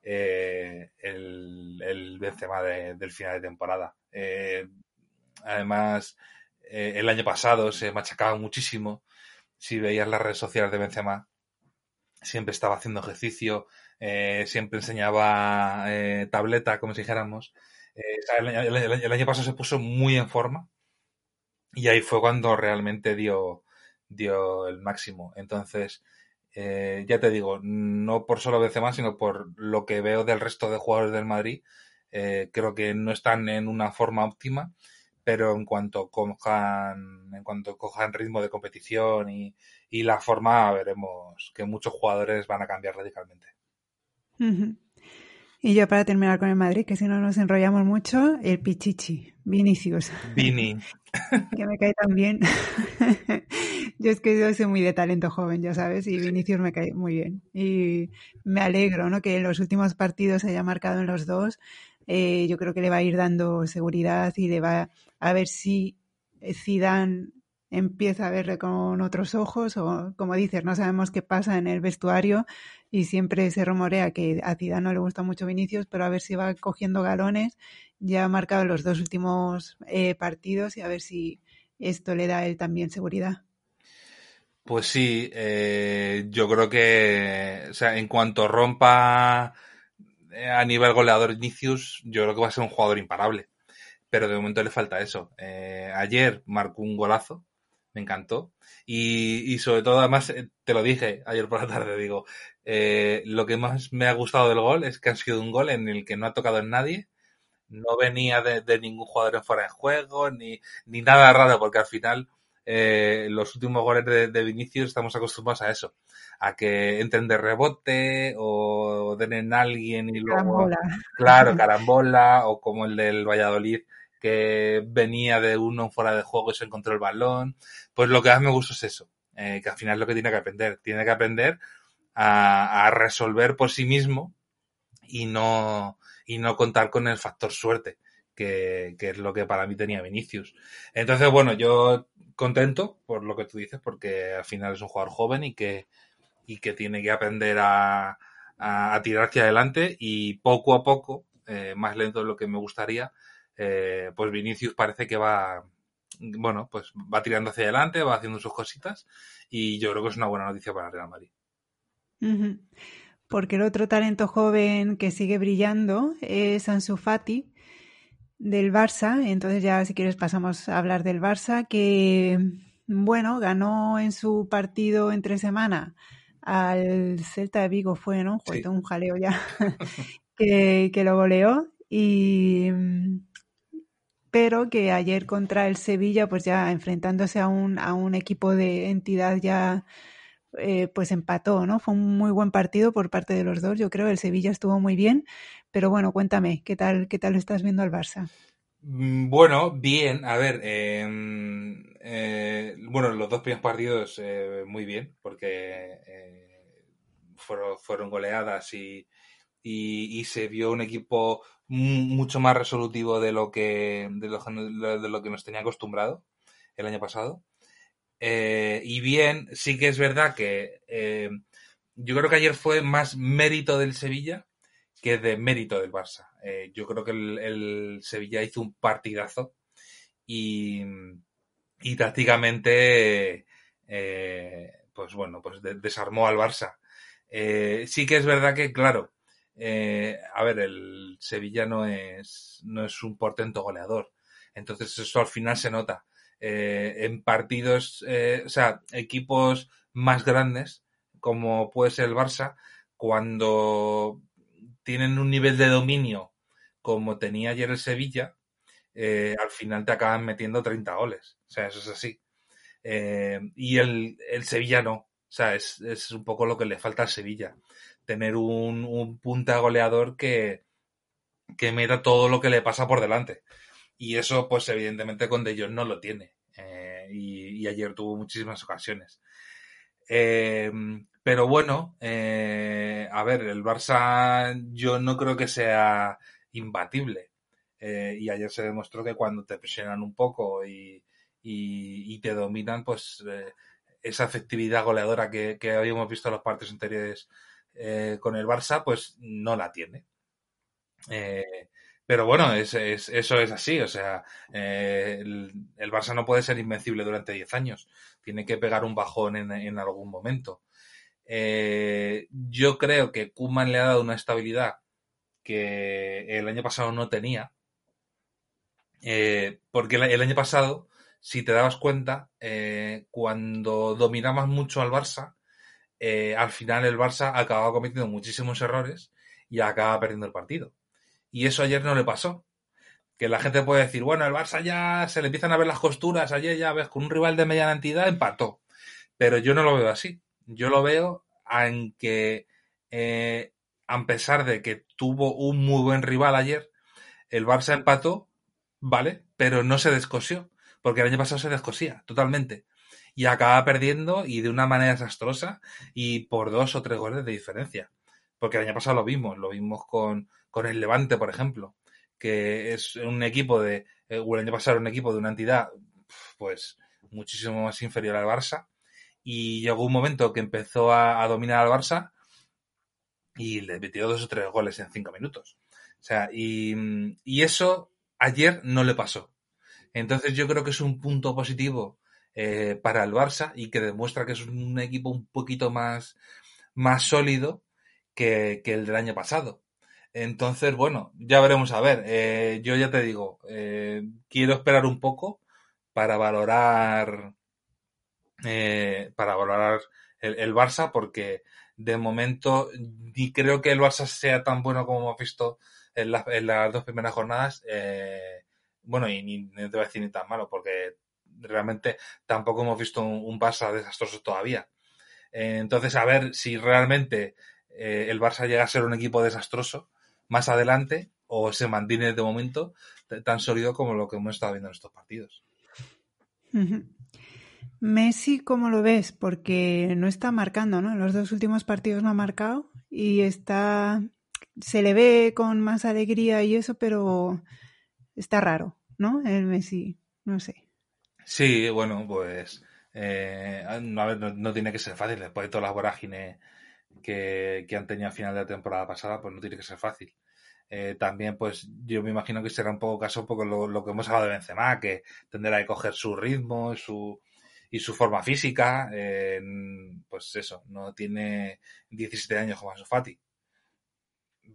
Speaker 1: eh, el, el Benzema del final de temporada. Eh, además, el año pasado se machacaba muchísimo si veías las redes sociales de Benzema, siempre estaba haciendo ejercicio, eh, siempre enseñaba eh, tableta, como si dijéramos. Eh, el, año pasado se puso muy en forma y ahí fue cuando realmente dio, dio el máximo. Entonces, ya te digo, no por solo Benzema, sino por lo que veo del resto de jugadores del Madrid, creo que no están en una forma óptima, pero en cuanto cojan, en cuanto cojan ritmo de competición y, y la forma, veremos que muchos jugadores van a cambiar radicalmente.
Speaker 2: Y yo para terminar con el Madrid, que si no nos enrollamos mucho, el Pichichi, Vinicius.
Speaker 1: Vini. [LAUGHS]
Speaker 2: que me cae tan bien. [LAUGHS] yo es que yo soy muy de talento joven, ya sabes, y Vinicius me cae muy bien. Y me alegro, ¿no? Que en los últimos partidos se haya marcado en los dos. Eh, yo creo que le va a ir dando seguridad y le va a ver si Zidane empieza a verle con otros ojos o como dices, no sabemos qué pasa en el vestuario y siempre se rumorea que a Zidane no le gusta mucho Vinicius, pero a ver si va cogiendo galones. Ya ha marcado los dos últimos eh, partidos y a ver si esto le da a él también seguridad.
Speaker 1: Pues sí, eh, yo creo que, o sea, en cuanto rompa eh, a nivel goleador Vinicius, yo creo que va a ser un jugador imparable. Pero de momento le falta eso. ayer marcó un golazo, me encantó. Y, y, sobre todo, además, te lo dije ayer por la tarde, digo, eh, lo que más me ha gustado del gol es que ha sido un gol en el que no ha tocado en nadie, no venía de, ningún jugador en fuera de juego, ni, ni nada raro, porque al final eh, los últimos goles de, de, Vinicius estamos acostumbrados a eso, a que entren de rebote o den en alguien y luego, carambola. claro, [LAUGHS] carambola, o como el del Valladolid, que venía de uno fuera de juego y se encontró el balón. Pues lo que más me gusta es eso, eh, que al final es lo que tiene que aprender. Tiene que aprender a, resolver por sí mismo y no, y no contar con el factor suerte, que, es lo que para mí tenía Vinicius. Entonces, bueno, yo contento por lo que tú dices, porque al final es un jugador joven y que, y que tiene que aprender a, a, tirar hacia adelante y poco a poco, eh, más lento de lo que me gustaría, eh, pues Vinicius parece que va, bueno, pues va tirando hacia adelante, va haciendo sus cositas y yo creo que es una buena noticia para Real Madrid.
Speaker 2: Porque el otro talento joven que sigue brillando es Ansu Fati del Barça. Entonces ya si quieres pasamos a hablar del Barça que, bueno, ganó en su partido entre semana al Celta de Vigo fue, ¿no? Fue un jaleo ya [LAUGHS] que, que, lo goleó y pero que ayer contra el Sevilla pues ya enfrentándose a un, a un equipo de entidad ya eh, pues empató, ¿no? Fue un muy buen partido por parte de los dos. Yo creo que el Sevilla estuvo muy bien, pero bueno, cuéntame, ¿qué tal, qué tal estás viendo al Barça?
Speaker 1: Mm, bueno, bien, a ver, em, eh, bueno, los dos primeros partidos eh, muy bien, porque fueron, fueron goleadas y, se vio un equipo mucho más resolutivo de lo que de lo, que nos tenía acostumbrado el año pasado. Eh, y bien, sí que es verdad que eh, yo creo que ayer fue más mérito del Sevilla que de mérito del Barça. Eh, yo creo que el, Sevilla hizo un partidazo y, y tácticamente, pues bueno, pues desarmó al Barça. sí que es verdad que, claro, a ver, el Sevilla no es, no es un portento goleador. Entonces eso al final se nota. Eh, en partidos, eh, o sea, equipos más grandes, como puede ser el Barça, cuando tienen un nivel de dominio como tenía ayer el Sevilla, eh, al final te acaban metiendo 30 goles. O sea, eso es así. y el, el, Sevilla no. O sea, es, es, un poco lo que le falta al Sevilla. Tener un, un punta goleador que, que meta todo lo que le pasa por delante. Y eso, pues evidentemente con De no lo tiene. Eh, y, ayer tuvo muchísimas ocasiones. Eh, pero bueno, eh, a ver, el Barça yo no creo que sea imbatible. y ayer se demostró que cuando te presionan un poco y, y, te dominan, pues esa efectividad goleadora que, habíamos visto en los partidos anteriores con el Barça, pues no la tiene. Pero bueno, es, es, eso es así. O sea, eh, el, Barça no puede ser invencible durante 10 años. Tiene que pegar un bajón en algún momento. Eh, yo creo que Kuman le ha dado una estabilidad que el año pasado no tenía. Eh, porque el, año pasado, si te dabas cuenta, eh, cuando dominabas mucho al Barça, al final el Barça acababa cometiendo muchísimos errores y acababa perdiendo el partido. Y eso ayer no le pasó. que la gente puede decir, bueno, el Barça ya se le empiezan a ver las costuras, ayer ya ves, con un rival de mediana entidad empató. Pero yo no lo veo así. Yo lo veo en que, eh, a pesar de que tuvo un muy buen rival ayer, el Barça empató, ¿vale? Pero no se descosió, porque el año pasado se descosía totalmente. Y acaba perdiendo y de una manera desastrosa y por dos o tres goles de diferencia. Porque el año pasado lo vimos, lo vimos con, con el Levante, por ejemplo, que es un equipo de, eh, el año pasado era un equipo de una entidad, pues, muchísimo más inferior al Barça. Y llegó un momento que empezó a, dominar al Barça y le metió dos o tres goles en cinco minutos. O sea, y, y eso ayer no le pasó. Entonces yo creo que es un punto positivo eh, para el Barça y que demuestra que es un equipo un poquito más, más sólido que, que el del año pasado. Entonces, bueno, ya veremos a ver. Eh, yo ya te digo, eh, quiero esperar un poco para valorar eh, para valorar el, el, Barça porque de momento ni creo que el Barça sea tan bueno como hemos visto en, la, en las dos primeras jornadas. Eh, bueno, y ni, te voy a decir ni tan malo porque realmente tampoco hemos visto un, Barça desastroso todavía. Entonces, a ver si realmente eh, el Barça llega a ser un equipo desastroso más adelante o se mantiene de momento tan sólido como lo que hemos estado viendo en estos partidos.
Speaker 2: Messi, ¿cómo lo ves? Porque no está marcando, ¿no? Los dos últimos partidos no ha marcado y está. Se le ve con más alegría y eso, pero está raro, ¿no? El Messi, no sé.
Speaker 1: Sí, bueno, pues. Eh, no, tiene que ser fácil. Después de todas las vorágines que, que, han tenido a final de la temporada pasada, pues no tiene que ser fácil. Eh, también, pues yo me imagino que será un poco caso un poco lo, lo que hemos hablado de Benzema, que tendrá que coger su ritmo, su, y su forma física, eh, pues eso, no tiene 17 años como Fati.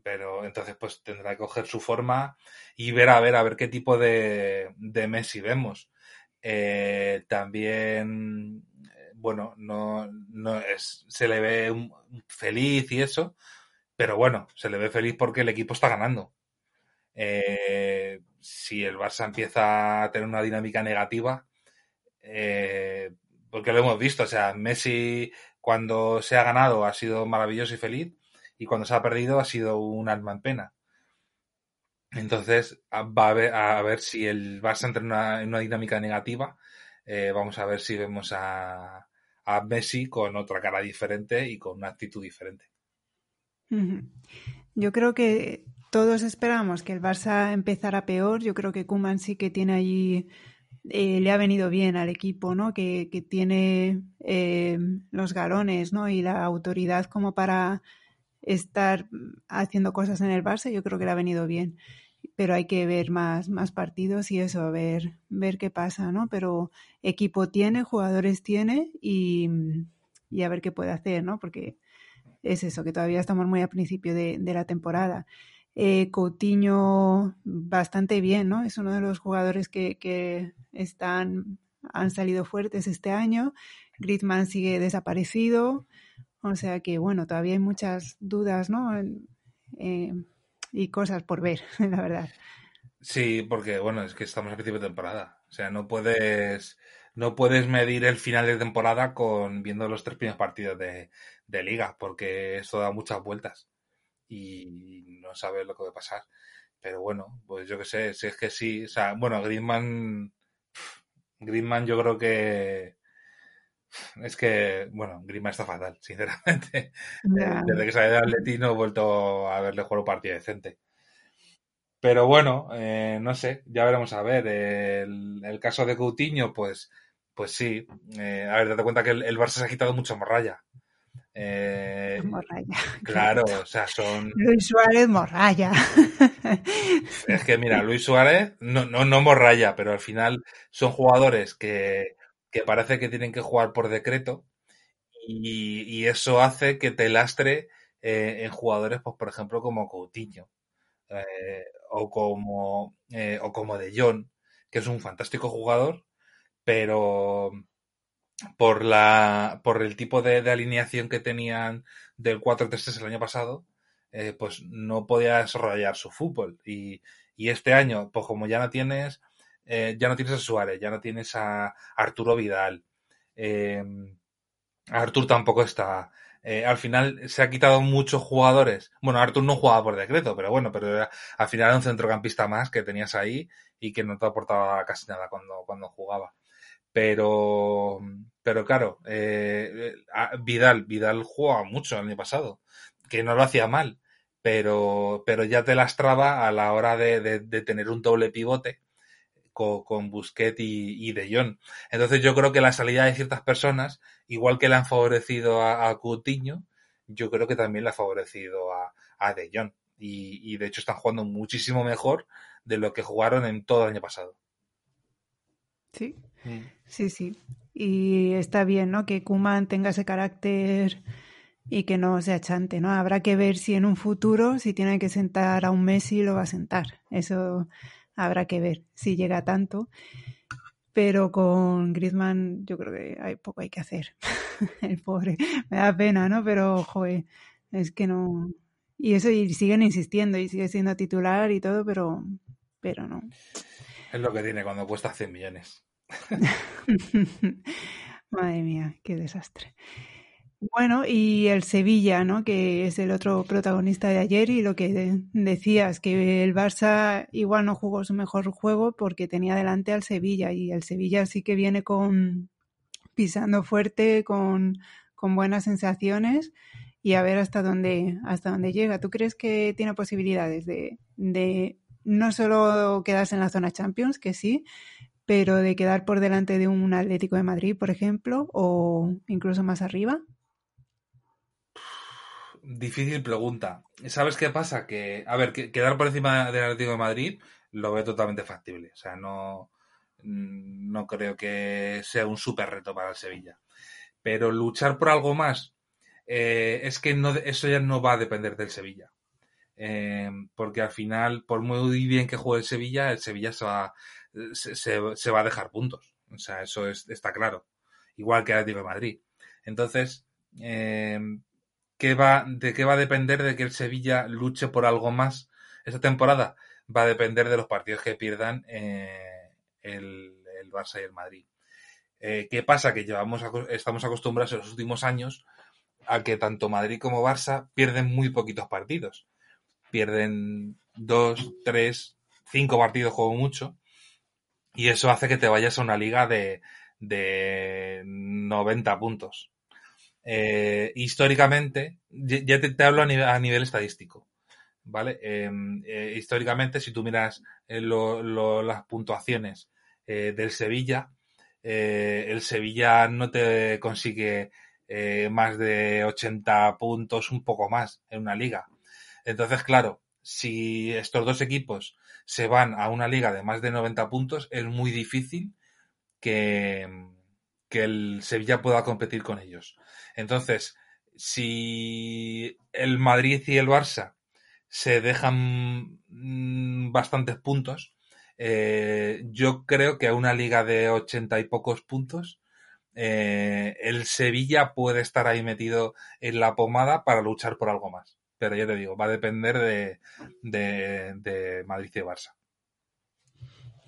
Speaker 1: Pero entonces pues tendrá que coger su forma y ver a ver a ver qué tipo de, de Messi vemos. Eh, también, bueno, no, no es, se le ve feliz y eso, pero bueno, se le ve feliz porque el equipo está ganando. Eh, si el Barça empieza a tener una dinámica negativa, eh, porque lo hemos visto, o sea, Messi cuando se ha ganado ha sido maravilloso y feliz y cuando se ha perdido ha sido un alma en pena. Entonces va a ver, a ver si el Barça entra en una, en una dinámica negativa. Eh, vamos a ver si vemos a, a, Messi con otra cara diferente y con una actitud diferente.
Speaker 2: Yo creo que todos esperamos que el Barça empezara peor. Yo creo que Kuman sí que tiene allí eh, le ha venido bien al equipo, ¿no? Que, que tiene eh, los galones, ¿no? Y la autoridad como para estar haciendo cosas en el Barça, yo creo que le ha venido bien. Pero hay que ver más, más partidos y eso, ver, ver qué pasa, ¿no? Pero equipo tiene, jugadores tiene y, y a ver qué puede hacer, ¿no? Porque es eso, que todavía estamos muy al principio de, de la temporada. Eh, Coutinho bastante bien, ¿no? Es uno de los jugadores que, están, han salido fuertes este año. Griezmann sigue desaparecido. O sea que, bueno, todavía hay muchas dudas, ¿no? Eh, y cosas por ver, [LAUGHS] la verdad.
Speaker 1: Sí, porque, bueno, es que estamos a principio de temporada. O sea, no puedes, no puedes medir el final de temporada con viendo los tres primeros partidos de liga, porque eso da muchas vueltas y no sabes lo que va a pasar. Pero bueno, pues yo que sé, si es que sí, o sea, bueno, Griezmann, Griezmann yo creo que es que, bueno, Griezmann está fatal, [LAUGHS] sinceramente. Yeah. Desde que sale de Atleti no he vuelto a verle jugar un partido decente. Pero bueno, eh, no sé, ya veremos a ver. El, el caso de Coutinho, pues, pues sí. Eh, a ver, date cuenta que el, el Barça se ha quitado mucha morralla. Eh,
Speaker 2: morralla. [LAUGHS]
Speaker 1: Claro, o sea, son.
Speaker 2: Luis Suárez, morralla.
Speaker 1: Es que mira, Luis Suárez, no, no, no morralla, pero al final son jugadores que, que parece que tienen que jugar por decreto y, y eso hace que te lastre eh, en jugadores, pues por ejemplo, como Coutinho eh, o como o como De Jong, que es un fantástico jugador, pero por la por el tipo de, de alineación que tenían del 4-3-3 el año pasado, eh, pues no podía desarrollar su fútbol. Y, este año, pues como ya no tienes, eh, ya no tienes a Suárez, ya no tienes a Arturo Vidal, eh, Artur tampoco está. Eh, al final se ha quitado muchos jugadores. Bueno, Artur no jugaba por decreto, pero bueno, pero al final era un centrocampista más que tenías ahí y que no te aportaba casi nada cuando, cuando jugaba. Pero, pero claro, eh, Vidal, Vidal jugaba mucho el año pasado, que no lo hacía mal, pero, pero ya te lastraba a la hora de, de, tener un doble pivote con, con Busquets y, y, De Jong. Entonces yo creo que la salida de ciertas personas, igual que le han favorecido a, a Coutinho, yo creo que también le ha favorecido a, a De Jong. Y, y, de hecho están jugando muchísimo mejor de lo que jugaron en todo el año pasado.
Speaker 2: Sí, mm. sí, sí. Y está bien, ¿no? Que Kuman tenga ese carácter y que no sea chante, ¿no? Habrá que ver si en un futuro, si tiene que sentar a un Messi, lo va a sentar. Eso habrá que ver si llega tanto. Pero con Griezmann yo creo que hay poco hay que hacer. [LAUGHS] El pobre. Me da pena, ¿no? Pero, joder, es que no... Y eso, y siguen insistiendo y sigue siendo titular y todo, pero, pero no.
Speaker 1: Es lo que tiene cuando cuesta 100 millones. [LAUGHS]
Speaker 2: Madre mía, qué desastre. Bueno, y el Sevilla, ¿no? Que es el otro protagonista de ayer y lo que decías, que el Barça igual no jugó su mejor juego porque tenía delante al Sevilla y el Sevilla sí que viene con pisando fuerte, con, con buenas sensaciones y a ver hasta dónde, hasta dónde llega. ¿Tú crees que tiene posibilidades de, de no solo quedarse en la zona Champions, que sí, pero de quedar por delante de un Atlético de Madrid, por ejemplo, o incluso más arriba?
Speaker 1: Difícil pregunta. ¿Sabes qué pasa? Que, a ver, quedar por encima del Atlético de Madrid lo veo totalmente factible. O sea, no, no creo que sea un súper reto para el Sevilla. Pero luchar por algo más, eh, es que no, eso ya no va a depender del Sevilla. Eh, porque al final, por muy bien que juegue el Sevilla, el Sevilla se va, se, va a dejar puntos. O sea, eso está claro. Igual que el Atlético de Madrid. Entonces, eh, ¿qué va, ¿de qué va a depender de que el Sevilla luche por algo más esta temporada? Va a depender de los partidos que pierdan eh, el, Barça y el Madrid. Eh, ¿Qué pasa? Que llevamos, estamos acostumbrados en los últimos años a que tanto Madrid como Barça pierden muy poquitos partidos. Pierden dos, tres, cinco partidos como mucho. Y eso hace que te vayas a una liga de, de 90 puntos. Eh, históricamente, ya te, hablo a nivel, estadístico, ¿vale? Em, eh, históricamente, si tú miras eh, las puntuaciones del Sevilla, el Sevilla no te consigue más de 80 puntos, un poco más en una liga. Entonces, claro, si estos dos equipos se van a una liga de más de 90 puntos, es muy difícil que, que el Sevilla pueda competir con ellos. Entonces, si el Madrid y el Barça se dejan mm, bastantes puntos, eh, yo creo que a una liga de 80 y pocos puntos, eh, el Sevilla puede estar ahí metido en la pomada para luchar por algo más pero ya te digo, va a depender de, de, Madrid y Barça.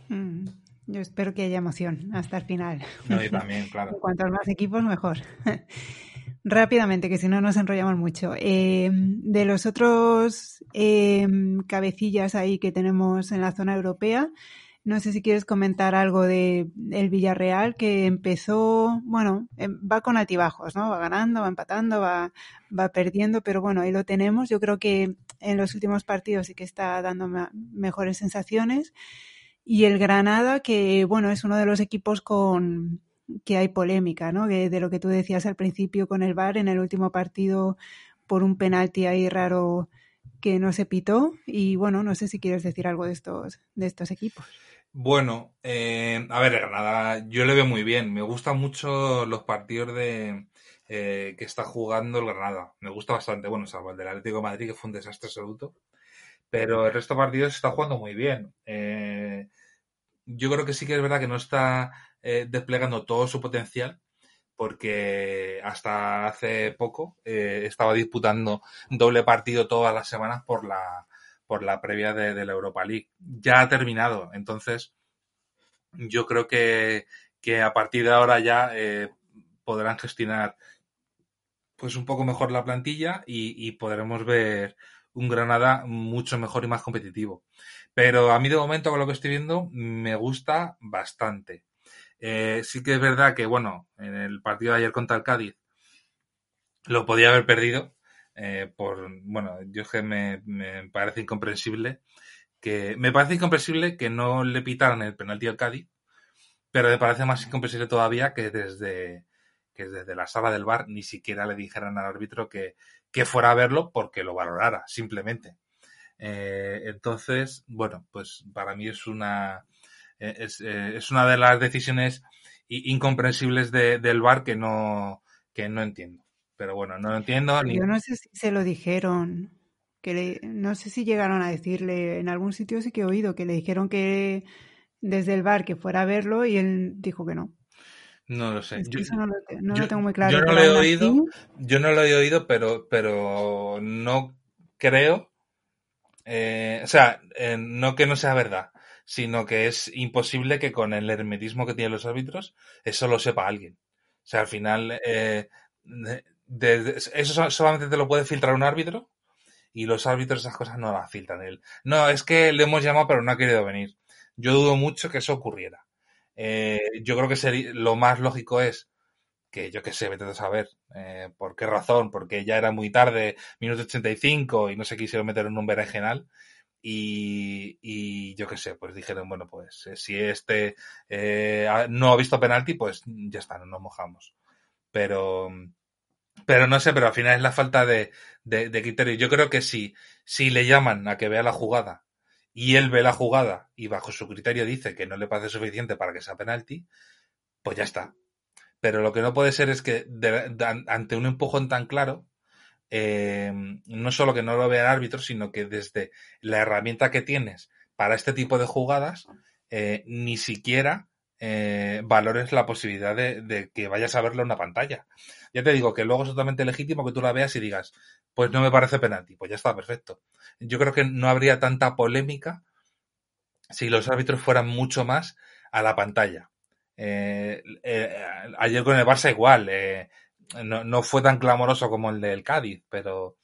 Speaker 2: Mm, yo espero que haya emoción hasta el final.
Speaker 1: No, y también, claro. [LAUGHS]
Speaker 2: Cuantos más equipos, mejor. [LAUGHS] Rápidamente, que si no nos enrollamos mucho. Eh, de los otros eh, cabecillas ahí que tenemos en la zona europea, no sé si quieres comentar algo de el Villarreal que empezó, bueno, em, va con altibajos, ¿no? Va ganando, va empatando, va, va perdiendo, pero bueno, ahí lo tenemos. Yo creo que en los últimos partidos sí que está dando mejores sensaciones. Y el Granada, que bueno, es uno de los equipos con que hay polémica, ¿no? de lo que tú decías al principio con el VAR en el último partido por un penalti ahí raro que no se pitó. Y bueno, no sé si quieres decir algo de estos, de estos equipos.
Speaker 1: Bueno, eh, a ver, Granada, yo le veo muy bien. Me gustan mucho los partidos de eh, que está jugando el Granada. Me gusta bastante. Bueno, salvo el del Atlético de Madrid, que fue un desastre absoluto. Pero el resto de partidos está jugando muy bien. Eh, yo creo que sí que es verdad que no está desplegando todo su potencial, porque hasta hace poco eh, estaba disputando doble partido todas las semanas por la, por la previa de, la Europa League. Ya ha terminado, entonces yo creo que, que a partir de ahora ya eh, podrán gestionar pues un poco mejor la plantilla y, podremos ver un Granada mucho mejor y más competitivo. Pero a mí de momento con lo que estoy viendo me gusta bastante. Eh, sí que es verdad que, bueno, en el partido de ayer contra el Cádiz lo podía haber perdido. Eh, por, bueno, yo es que me, me, parece incomprensible que, me parece incomprensible que no le pitaran el penalti al Cádiz, pero me parece más incomprensible todavía que desde, que desde la sala del bar ni siquiera le dijeran al árbitro que, que fuera a verlo porque lo valorara, simplemente. Eh, entonces, bueno, pues para mí es una, eh, es, es una de las decisiones incomprensibles de, del bar que no, que no entiendo. Pero bueno, no lo entiendo.
Speaker 2: Ni... Yo no sé si se lo dijeron. Que no sé si llegaron a decirle, en algún sitio sí que he oído que le dijeron que desde el bar que fuera a verlo y él dijo que no.
Speaker 1: No lo sé.
Speaker 2: yo, no, lo, tengo muy claro.
Speaker 1: Yo no lo he oído, yo no lo he oído, pero, pero no creo. Eh, o sea, eh, no que no sea verdad, sino que es imposible que con el hermetismo que tienen los árbitros, eso lo sepa alguien. O sea, al final, eh, eso solamente te lo puede filtrar un árbitro y los árbitros esas cosas no las filtran él. No, es que le hemos llamado pero no ha querido venir. Yo dudo mucho que eso ocurriera. Eh, yo creo que sería, lo más lógico es que yo qué sé, vete a saber eh, por qué razón, porque ya era muy tarde, minuto 85 y no se quisieron meter en un berenjenal. Y, y yo qué sé, pues dijeron, bueno, pues eh, si este no ha visto penalti, pues ya está, no nos mojamos. Pero, pero no sé, pero al final es la falta de, de, de criterio. Yo creo que si, si le llaman a que vea la jugada y él ve la jugada y bajo su criterio dice que no le parece suficiente para que sea penalti, pues ya está. Pero lo que no puede ser es que ante un empujón tan claro, eh, no solo que no lo vea el árbitro, sino que desde la herramienta que tienes para este tipo de jugadas, eh, ni siquiera eh, valores la posibilidad de, de, que vayas a verlo en una pantalla. Ya te digo que luego es totalmente legítimo que tú la veas y digas, pues no me parece penalti, pues ya está, perfecto. Yo creo que no habría tanta polémica si los árbitros fueran mucho más a la pantalla. Eh, eh, ayer con el Barça igual, eh, no, fue tan clamoroso como el del Cádiz, pero,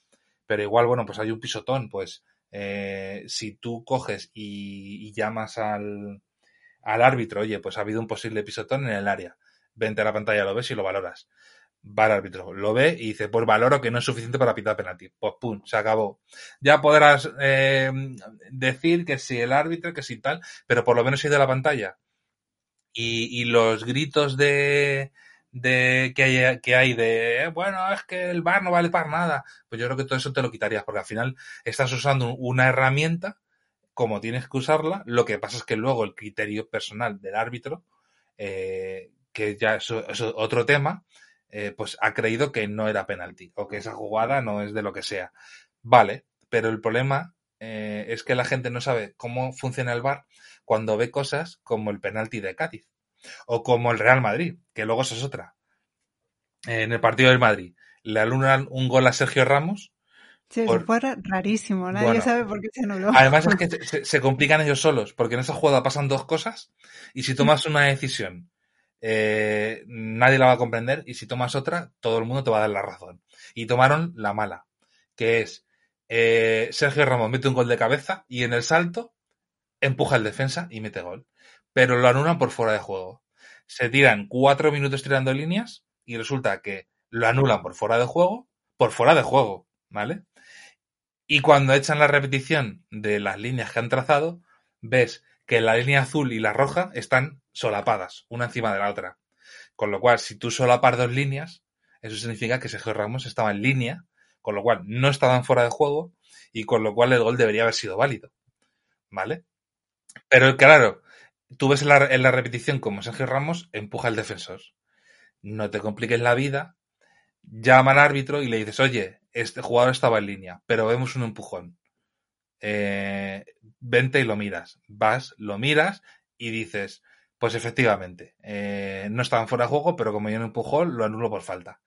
Speaker 1: pero igual, bueno, pues hay un pisotón, pues si tú coges y, y llamas al, al árbitro, oye, pues ha habido un posible pisotón en el área, vente a la pantalla, lo ves y lo valoras va al árbitro, lo ve y dice, pues valoro que no es suficiente para pitar penalti. Pues pum, se acabó. Ya podrás eh, decir que si el árbitro, que si tal, pero por lo menos de la pantalla. Y, y los gritos de, de que hay, que hay de, eh, bueno, es que el bar no vale para nada. Pues yo creo que todo eso te lo quitarías, porque al final estás usando una herramienta como tienes que usarla. Lo que pasa es que luego el criterio personal del árbitro, eh, que ya es otro tema, eh, pues ha creído que no era penalti o que esa jugada no es de lo que sea. Vale, pero el problema eh, es que la gente no sabe cómo funciona el VAR cuando ve cosas como el penalti de Cádiz o como el Real Madrid, que luego eso es otra. En el partido del Madrid le alunan un gol a Sergio Ramos.
Speaker 2: Sí, fue rarísimo, nadie sabe por qué se anuló.
Speaker 1: Además es que se, se, complican ellos solos, porque en esa jugada pasan dos cosas y si tomas una decisión eh, nadie la va a comprender y si tomas otra, todo el mundo te va a dar la razón. Y tomaron la mala, que es eh, Sergio Ramos mete un gol de cabeza y en el salto empuja el defensa y mete gol. Pero lo anulan por fuera de juego. Se tiran cuatro minutos tirando líneas y resulta que lo anulan por fuera de juego, por fuera de juego, ¿vale? Y cuando echan la repetición de las líneas que han trazado, ves que la línea azul y la roja están solapadas, una encima de la otra. Con lo cual, si tú solapas dos líneas, eso significa que Sergio Ramos estaba en línea, con lo cual no estaban fuera de juego y con lo cual el gol debería haber sido válido. ¿Vale? Pero claro, tú ves en la, repetición como Sergio Ramos empuja al defensor. No te compliques la vida, llama al árbitro y le dices, oye, este jugador estaba en línea, pero vemos un empujón eh, vente y lo miras. Vas, lo miras y dices, Pues efectivamente, eh, no estaban fuera de juego, pero como yo no empujó, lo anulo por falta.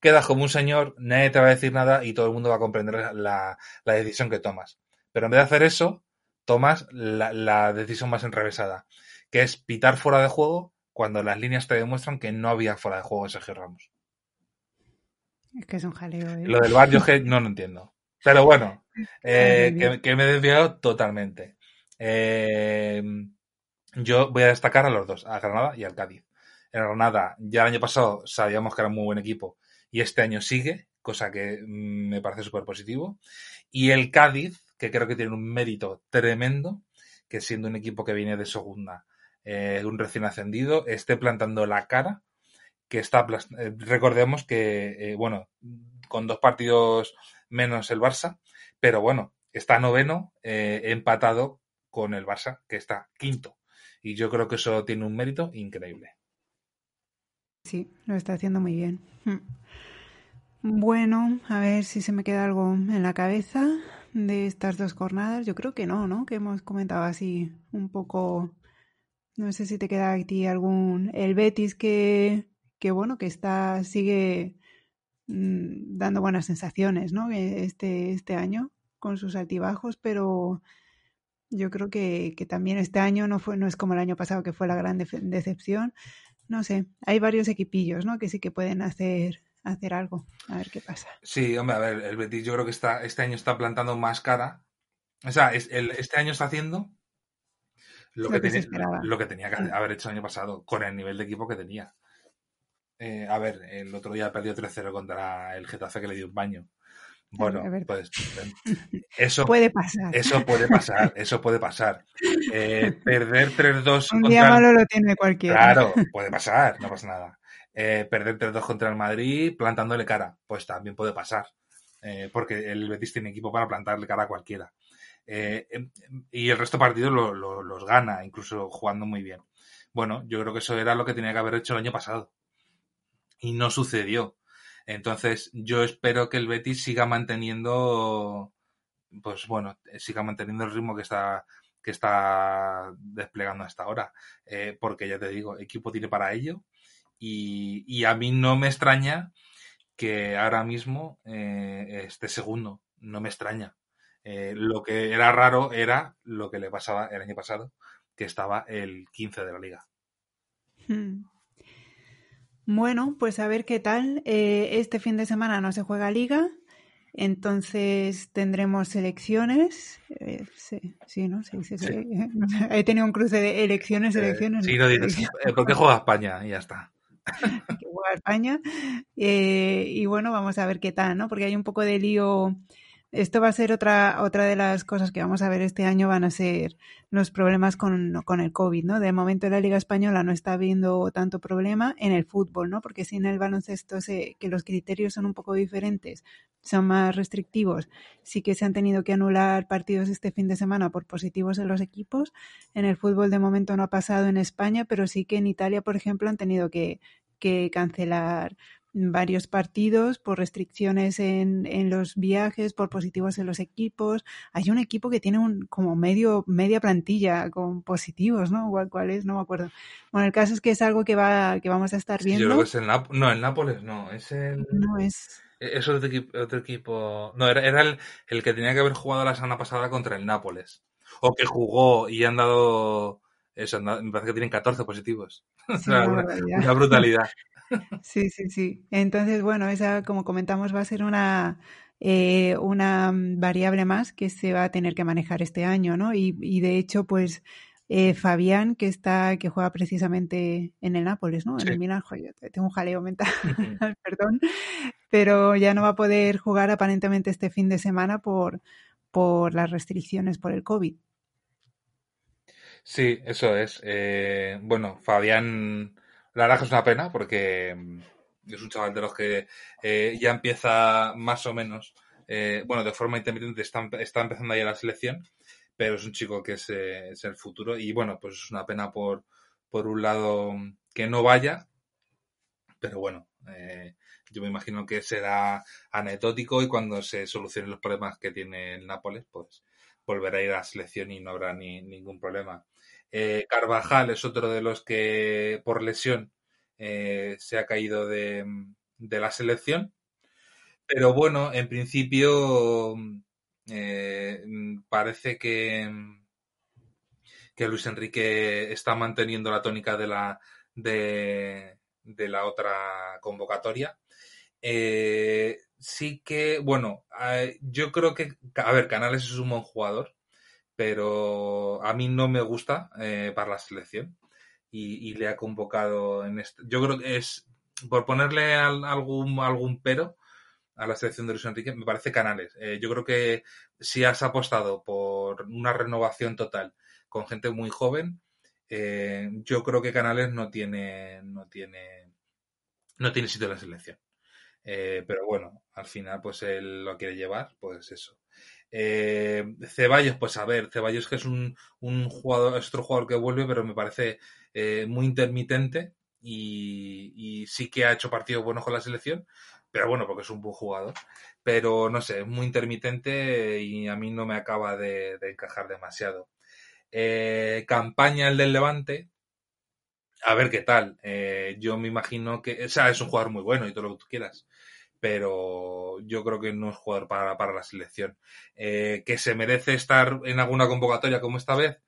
Speaker 1: Quedas como un señor, nadie te va a decir nada y todo el mundo va a comprender la, decisión que tomas. Pero en vez de hacer eso, tomas la, decisión más enrevesada, que es pitar fuera de juego cuando las líneas te demuestran que no había fuera de juego Sergio Ramos.
Speaker 2: Es que es un jaleo. ¿eh?
Speaker 1: Lo del bar yo no lo entiendo. Pero bueno, eh, que, que, me he desviado totalmente. Eh, yo voy a destacar a los dos, a Granada y al Cádiz. En Granada, ya el año pasado sabíamos que era un muy buen equipo y este año sigue, cosa que mm, me parece súper positivo. Y el Cádiz, que creo que tiene un mérito tremendo, que siendo un equipo que viene de segunda, eh, un recién ascendido, esté plantando la cara, que está, eh, recordemos que, eh, bueno, con dos partidos menos el Barça, pero bueno, está noveno, empatado con el Barça, que está quinto. Y yo creo que eso tiene un mérito increíble.
Speaker 2: Sí, lo está haciendo muy bien. Hmm. Bueno, a ver si se me queda algo en la cabeza de estas dos jornadas. Yo creo que no, ¿no? Que hemos comentado así un poco. No sé si te queda a ti algún. El Betis que, que bueno, que está, sigue mm, dando buenas sensaciones, ¿no? Este, este año, con sus altibajos, pero yo creo que, que, también este año no fue, no es como el año pasado que fue la gran decepción. No sé, hay varios equipillos, ¿no? Que sí que pueden hacer, hacer algo. A ver qué pasa.
Speaker 1: Sí, hombre, a ver, el Betis yo creo que está, este año está plantando más cara. O sea, este año está haciendo lo, que, tenía, lo que tenía que haber hecho el año pasado con el nivel de equipo que tenía. Eh, a ver, el otro día perdió 3-0 contra el Getafe que le dio un baño. Bueno, pues [LAUGHS] eso
Speaker 2: puede pasar.
Speaker 1: Eso puede pasar, eso puede pasar. Eh, [LAUGHS] perder 3-2
Speaker 2: Un día malo lo tiene cualquiera.
Speaker 1: Claro, puede pasar, no pasa nada. Eh, perder 3-2 contra el Madrid plantándole cara, pues también puede pasar. Eh, porque el Betis tiene equipo para plantarle cara a cualquiera. Em, y el resto de partidos los gana, incluso jugando muy bien. Bueno, yo creo que eso era lo que tenía que haber hecho el año pasado. Y no sucedió. Entonces, yo espero que el Betis siga manteniendo, pues bueno, siga manteniendo el ritmo que está que está desplegando hasta ahora. Eh, porque ya te digo, equipo tiene para ello. Y, y a mí no me extraña que ahora mismo eh, esté segundo. No me extraña. Eh, lo que era raro era lo que le pasaba el año pasado, que estaba el 15 de la liga.
Speaker 2: Hmm. Bueno, pues a ver qué tal. Eh, este fin de semana no se juega liga, entonces tendremos elecciones. Eh, sí, sí, ¿no? Sí, sí, sí. [LAUGHS] He tenido un cruce de elecciones, eh, elecciones.
Speaker 1: sí, no dices, ¿por qué juega España? Y ya está. [LAUGHS]
Speaker 2: que juega España. y bueno, vamos a ver qué tal, ¿no? Porque hay un poco de lío esto va a ser otra, otra de las cosas que vamos a ver este año, van a ser los problemas con, con el COVID, ¿no? De momento la Liga Española no está viendo tanto problema en el fútbol, ¿no? Porque si en el baloncesto que los criterios son un poco diferentes, son más restrictivos, sí que se han tenido que anular partidos este fin de semana por positivos en los equipos. En el fútbol de momento no ha pasado en España, pero sí que en Italia, por ejemplo, han tenido que, que cancelar varios partidos por restricciones en, en, los viajes, por positivos en los equipos. Hay un equipo que tiene un como medio media plantilla con positivos, ¿no? ¿Cuál, es? No me acuerdo. Bueno, el caso es que es algo que va que vamos a estar viendo. yo
Speaker 1: creo que es el no, el Nápoles no, es el
Speaker 2: No es
Speaker 1: e, es otro equipo, otro equipo... no, era, era el, el que tenía que haber jugado la semana pasada contra el Nápoles. O que jugó y han dado eso, me parece que tienen 14 positivos. [LAUGHS] una, brutalidad.
Speaker 2: Sí, sí, sí. Entonces, bueno, esa, como comentamos, va a ser una, eh, una variable más que se va a tener que manejar este año, ¿no? Y, y de hecho, pues eh, Fabián, que está, que juega precisamente en el Nápoles, ¿no? En el Milan, joder, tengo un jaleo mental, [LAUGHS] perdón, pero ya no va a poder jugar aparentemente este fin de semana por, por las restricciones por el COVID.
Speaker 1: Sí, eso es. Eh, bueno, Fabián la verdad que es una pena porque mm, es un chaval de los que eh, ya empieza más o menos, eh, bueno, de forma intermitente está, está empezando ahí a la selección, pero es un chico que es, eh, es, el futuro y bueno, pues es una pena por, por un lado que no vaya, pero bueno, yo me imagino que será anecdótico y cuando se solucionen los problemas que tiene el Nápoles, pues volverá a ir a la selección y no habrá ni, ningún problema. Eh, Carvajal es otro de los que por lesión se ha caído de, la selección. Pero bueno, en principio parece que, que Luis Enrique está manteniendo la tónica de la, de, la otra convocatoria. Eh, sí que, bueno, yo creo que, a ver, Canales es un buen jugador, pero a mí no me gusta eh, para la selección y, le ha convocado en este. Yo creo que es, por ponerle algún, algún pero a la selección de Luis Enrique, me parece Canales. Eh, yo creo que si has apostado por una renovación total con gente muy joven, yo creo que Canales no tiene, no tiene, no tiene sitio en la selección. Eh, pero bueno, al final, pues él lo quiere llevar, pues eso. Eh, Ceballos, pues a ver, Ceballos que es un, un jugador, es otro jugador que vuelve, pero me parece eh, muy intermitente y, sí que ha hecho partidos buenos con la selección, pero bueno, porque es un buen jugador. Pero no sé, es muy intermitente y a mí no me acaba de, encajar demasiado. campaña el del Levante, a ver qué tal. Eh, yo me imagino que, o sea, es un jugador muy bueno y todo lo que tú quieras, pero yo creo que no es jugador para, para la selección. Eh, que se merece estar en alguna convocatoria como esta vez,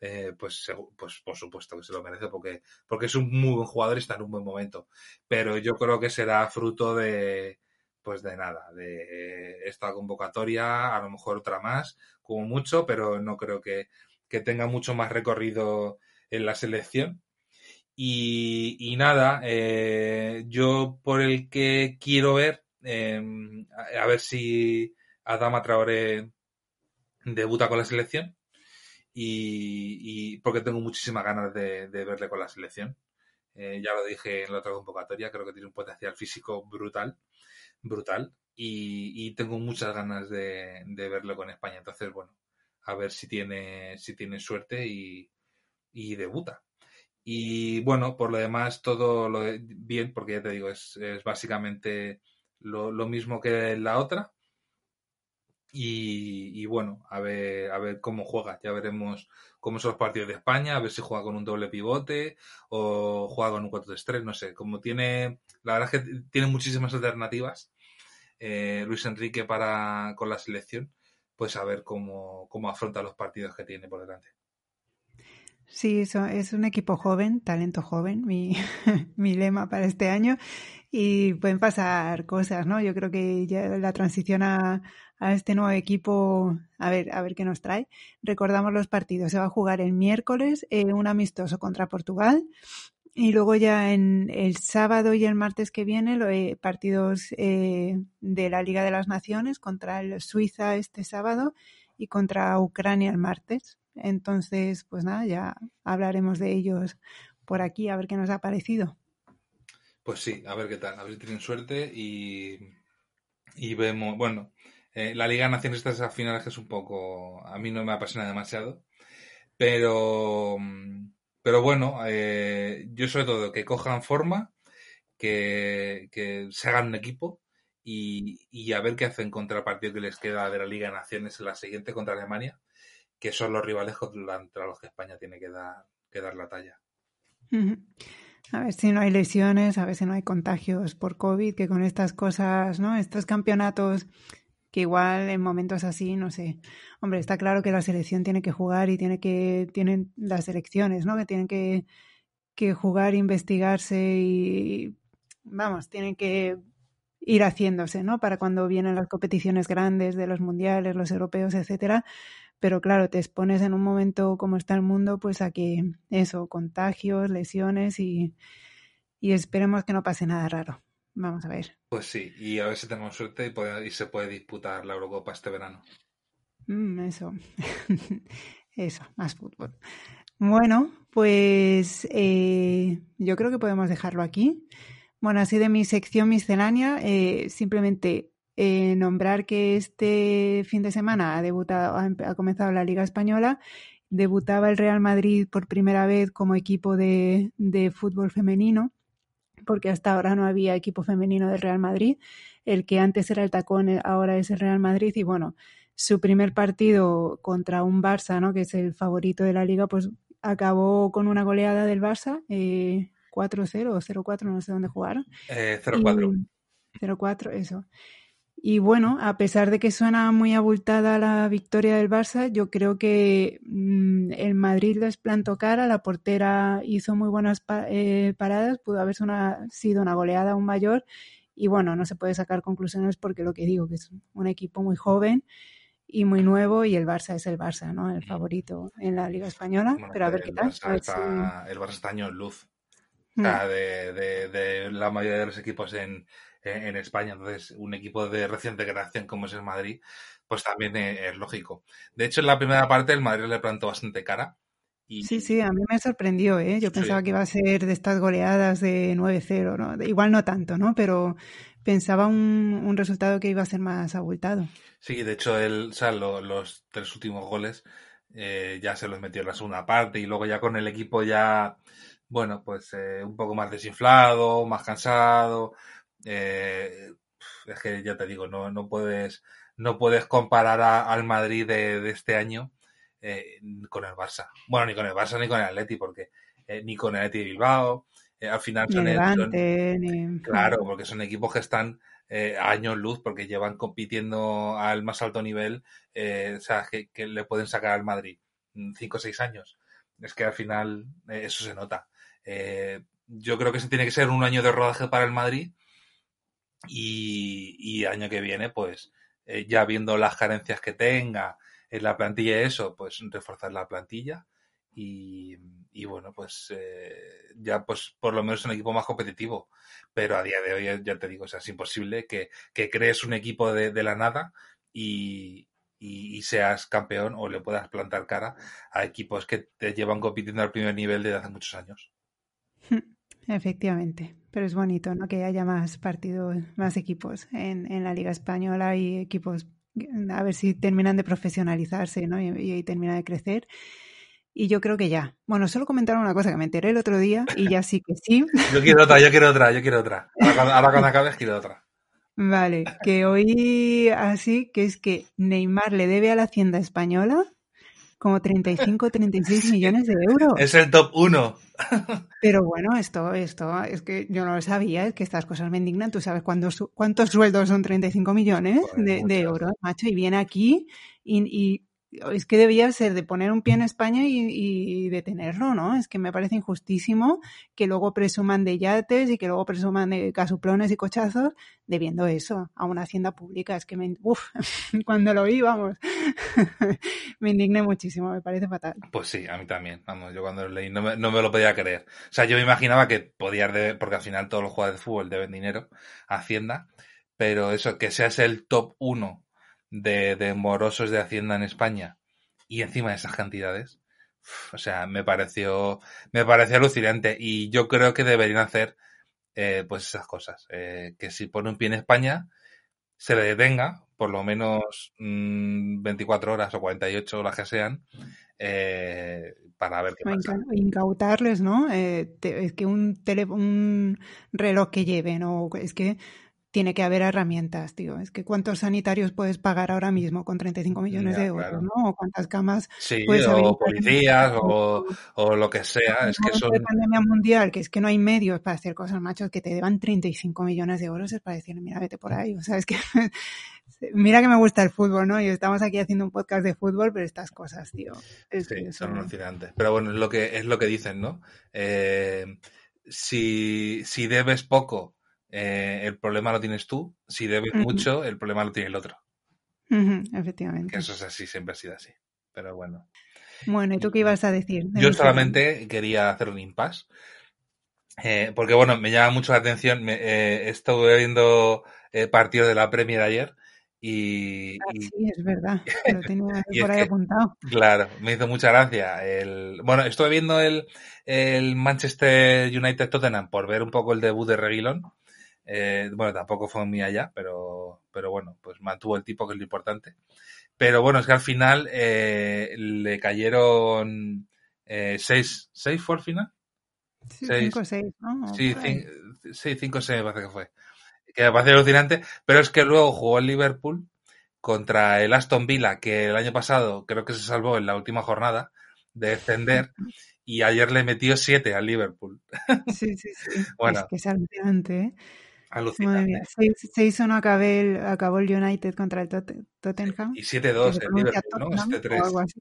Speaker 1: eh, pues, pues por supuesto que se lo merece porque, porque es un muy buen jugador y está en un buen momento. Pero yo creo que será fruto de, pues de nada, de esta convocatoria, a lo mejor otra más, como mucho, pero no creo que, que tenga mucho más recorrido en la selección y, nada, eh, yo por el que quiero ver, em, a, ver si Adama Traoré debuta con la selección. Y, porque tengo muchísimas ganas de, verle con la selección. Eh, ya lo dije en la otra convocatoria, creo que tiene un potencial físico brutal, brutal. Y, tengo muchas ganas de, de, verlo con España. Entonces, bueno, a ver si tiene, si tiene suerte y, y debuta. Y bueno, por lo demás, todo lo bien, porque ya te digo, es, básicamente lo, mismo que la otra. Y, bueno, a ver, a ver cómo juega. Ya veremos cómo son los partidos de España, a ver si juega con un doble pivote o juega con un 4-3-3, no sé. Como tiene, la verdad es que tiene muchísimas alternativas eh, Luis Enrique para con la selección, pues a ver cómo, cómo afronta los partidos que tiene por delante.
Speaker 2: Sí, es un equipo joven, talento joven, mi, [LAUGHS] mi lema para este año. Y pueden pasar cosas, ¿no? Yo creo que ya la transición a, a este nuevo equipo, a ver, a ver qué nos trae. Recordamos los partidos. Se va a jugar el miércoles eh, un amistoso contra Portugal. Y luego ya en el sábado y el martes que viene, lo, eh, partidos eh, de la Liga de las Naciones contra el Suiza este sábado y contra Ucrania el martes. Entonces, pues nada, ya hablaremos de ellos por aquí, a ver qué nos ha parecido.
Speaker 1: Pues sí, a ver qué tal, a ver si tienen suerte y, y vemos, bueno, eh, la Liga de Naciones estas finales que es un poco, a mí no me apasiona demasiado, pero, pero bueno, eh, yo sobre todo que cojan forma, que, que se hagan un equipo y, y, a ver qué hacen contra el partido que les queda de la Liga de Naciones en la siguiente contra Alemania que son los rivales contra los que España tiene que dar, que dar la talla.
Speaker 2: A ver si no hay lesiones, a ver si no hay contagios por COVID, que con estas cosas, ¿no? Estos campeonatos que igual en momentos así, no sé. Hombre, está claro que la selección tiene que jugar y tiene que, tienen las elecciones, ¿no? Que tienen que, que jugar, investigarse y, vamos, tienen que ir haciéndose, ¿no? Para cuando vienen las competiciones grandes de los mundiales, los europeos, etcétera, pero claro, te expones en un momento como está el mundo, pues a que eso, contagios, lesiones y, esperemos que no pase nada raro. Vamos a ver.
Speaker 1: Pues sí, y a ver si tenemos suerte y, se puede disputar la Eurocopa este verano.
Speaker 2: Mm, eso, [LAUGHS] eso, más fútbol. Bueno, pues eh, yo creo que podemos dejarlo aquí. Bueno, así de mi sección miscelánea, eh, simplemente eh, nombrar que este fin de semana ha debutado, ha, comenzado la Liga Española, debutaba el Real Madrid por primera vez como equipo de, fútbol femenino, porque hasta ahora no había equipo femenino del Real Madrid. El que antes era el tacón eh, ahora es el Real Madrid y bueno, su primer partido contra un Barça, ¿no? que es el favorito de la liga, pues acabó con una goleada del Barça, eh, 4-0 o 0-4, no sé dónde jugaron.
Speaker 1: Eh, 0-4.
Speaker 2: 0-4, eso. Y bueno, a pesar de que suena muy abultada la victoria del Barça, yo creo que mmm, el Madrid les plantó cara, la portera hizo muy buenas pa eh, paradas, pudo haber una, sido una goleada aún mayor. Y bueno, no se puede sacar conclusiones porque lo que digo, que es un equipo muy joven y muy nuevo y el Barça es el Barça, ¿no? El favorito en la Liga Española.
Speaker 1: Bueno,
Speaker 2: pero a ver qué tal.
Speaker 1: Barça el Barça está año en luz. O sea,
Speaker 2: Mm.
Speaker 1: de, de- de la mayoría de los equipos en, en, en España. Entonces, un equipo de reciente creación como es el Madrid, pues también eh, es lógico. De hecho, en la primera parte el Madrid le plantó bastante cara. Y,
Speaker 2: Sí, sí, a mí me sorprendió, ¿eh? Yo
Speaker 1: Sí.
Speaker 2: pensaba que iba a ser de estas goleadas de 9-0, ¿no? Igual no tanto, ¿no? Pero pensaba un, un resultado que iba a ser más abultado.
Speaker 1: Sí, de hecho, él, o sea, lo- los tres últimos goles eh, ya se los metió en la segunda parte y luego ya con el equipo ya, bueno, pues eh, un poco más desinflado, más cansado. Eh, es que ya te digo, no, no puedes, no puedes comparar a- al Madrid de, de este año eh, con el Barça. Bueno, ni con el Barça ni con el Atleti, porque eh, ni con el Atleti de Bilbao. eh, al final son,
Speaker 2: ni...
Speaker 1: Claro, porque son equipos que están eh, a años luz, porque llevan compitiendo al más alto nivel, o sea, que, que le pueden sacar al Madrid 5 o 6 años. Es que al final eso se nota. Yo creo que ese tiene que ser un año de rodaje para el Madrid y, año que viene, pues eh, ya viendo las carencias que tenga en la plantilla y eso, pues reforzar la plantilla y, bueno, pues eh, ya pues por lo menos un equipo más competitivo. Pero a día de hoy, ya te digo, o sea, es imposible que, que crees un equipo de, de la nada y, y, y seas campeón o le puedas plantar cara a equipos que te llevan compitiendo al primer nivel desde hace muchos años. [LAUGHS]
Speaker 2: Efectivamente, pero es bonito, ¿no? Que haya más partidos, más equipos en, en la Liga Española y equipos, a ver si terminan de profesionalizarse, ¿no? Y, y terminan de crecer. Y yo creo que ya. Bueno, solo comentar una cosa que me enteré el otro día y ya sí que sí. [LAUGHS]
Speaker 1: Yo quiero otra, yo quiero otra, yo quiero otra. Ahora cuando, ahora cuando acabes quiero otra.
Speaker 2: Vale, que oí así, que es que Neymar le debe a la Hacienda Española como 35 o 36 millones de euros. [LAUGHS]
Speaker 1: Es el top 1. [LAUGHS]
Speaker 2: Pero bueno, esto, esto, es que yo no lo sabía, es que estas cosas me indignan. Tú sabes cuántos, cuántos sueldos son 35 millones de, de euros, macho, y viene aquí y, y es que debía ser de poner un pie en España y, y detenerlo, ¿no? Es que me parece injustísimo que luego presuman de yates y que luego presuman de casuplones y cochazos debiendo eso a una hacienda pública. Es que me, uf, [LAUGHS] cuando lo vi, vamos, [LAUGHS] me indigné muchísimo, me parece fatal.
Speaker 1: Pues sí, a mí también. Vamos, yo cuando lo leí no me, no me lo podía creer. O sea, yo me imaginaba que podías deber, porque al final todos los jugadores de fútbol deben dinero a Hacienda, pero eso, que seas el top 1 de, de morosos de Hacienda en España y encima de esas cantidades, o sea, me pareció, me pareció alucinante y yo creo que deberían hacer eh, pues esas cosas. Eh, que si pone un pie en España, se le detenga por lo menos mmm, 24 horas o 48 o las que sean eh, para ver qué pasa.
Speaker 2: inca- incautarles, ¿no? Eh, te- es que un, tele, un reloj que lleven, o es que tiene que haber herramientas, tío. Es que cuántos sanitarios puedes pagar ahora mismo con 35 millones
Speaker 1: Ya,
Speaker 2: de euros,
Speaker 1: claro.
Speaker 2: ¿no? O cuántas camas
Speaker 1: Sí,
Speaker 2: puedes
Speaker 1: o policías
Speaker 2: o-
Speaker 1: lo que sea. Es que son...
Speaker 2: de pandemia mundial, que es que no hay medios para hacer cosas, machos, que te deban 35 millones de euros, es para decir, mira, vete por ahí. O sea, es que, [LAUGHS] mira que me gusta el fútbol, ¿no? Y estamos aquí haciendo un podcast de fútbol, pero estas cosas, tío. Es
Speaker 1: Sí,
Speaker 2: que
Speaker 1: son- alucinantes. Pero bueno, es lo que, es lo que dicen, ¿no? Eh, si, si debes poco, eh, el problema lo tienes tú. Si debes mucho, el problema lo tiene el otro.
Speaker 2: Ujú,
Speaker 1: Que
Speaker 2: efectivamente.
Speaker 1: eso es así, siempre ha sido así. Pero bueno.
Speaker 2: Bueno, ¿y tú qué ibas a decir? de
Speaker 1: Yo solamente quería hacer un impasse. Eh, porque bueno, me llama mucho la atención. Me, eh, estuve viendo eh, partidos de la Premier ayer y,
Speaker 2: Ah, sí, es verdad. Lo [LAUGHS] tenía por ahí
Speaker 1: que-
Speaker 2: apuntado.
Speaker 1: Claro, me hizo mucha gracia. El, bueno, estuve viendo el, el Manchester United Tottenham por ver un poco el debut de Reguilón. Eh, bueno, tampoco fue muy allá, pero, pero bueno, pues mantuvo el tipo que es lo importante. Pero bueno, es que al final eh, le cayeron eh, seis, seis fue al final.
Speaker 2: Sí,
Speaker 1: seis.
Speaker 2: cinco seis, ¿no?
Speaker 1: Sí,
Speaker 2: por ahí.
Speaker 1: cin- sí, cinco seis me parece que fue. Que me parece alucinante, pero es que luego jugó el Liverpool contra el Aston Villa, que el año pasado creo que se salvó en la última jornada de descender, y ayer le metió 7 al Liverpool.
Speaker 2: Sí, sí, sí. [LAUGHS] bueno, es que es alucinante, ¿eh?
Speaker 1: Alucinante.
Speaker 2: 6-1 acabó el United contra el Tottenham.
Speaker 1: Y 7-2 el Liverpool, ¿no? 7-3.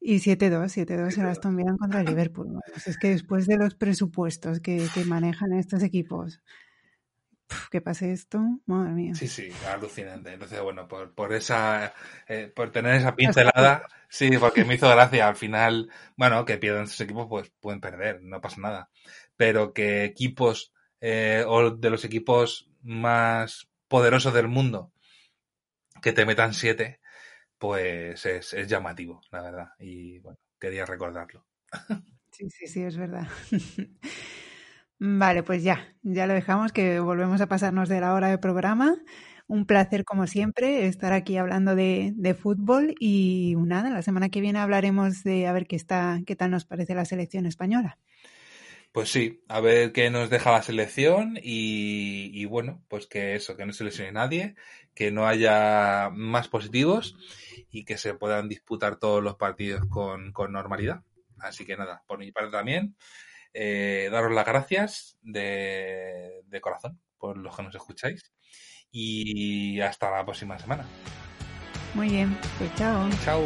Speaker 2: Y 7-2, 7-2 el Aston Villa contra el Liverpool. es que después de los presupuestos que, que manejan estos equipos, que pase esto, madre mía.
Speaker 1: Sí, sí, alucinante. Entonces, bueno, por, por esa, eh, por tener esa pincelada, sí, porque me hizo gracia. Al final, bueno, que pierdan estos equipos, pues pueden perder, no pasa nada. Pero que equipos, eh, o de los equipos más poderosos del mundo, que te metan siete, pues es, es llamativo, la verdad. Y bueno, quería recordarlo. [LAUGHS]
Speaker 2: Sí, sí, sí, es verdad. [LAUGHS] Vale, pues ya, ya lo dejamos, que volvemos a pasarnos de la hora de programa. Un placer, como siempre, estar aquí hablando de, de, fútbol y nada, la semana que viene hablaremos de a ver qué está, qué tal nos parece la selección española.
Speaker 1: Pues sí, a ver qué nos deja la selección y, y bueno, pues que eso, que no se lesione nadie, que no haya más positivos y que se puedan disputar todos los partidos con, con normalidad. Así que nada, por mi parte también, eh, daros las gracias de, de corazón por los que nos escucháis y hasta la próxima semana.
Speaker 2: Muy bien, pues chao.
Speaker 1: Chao.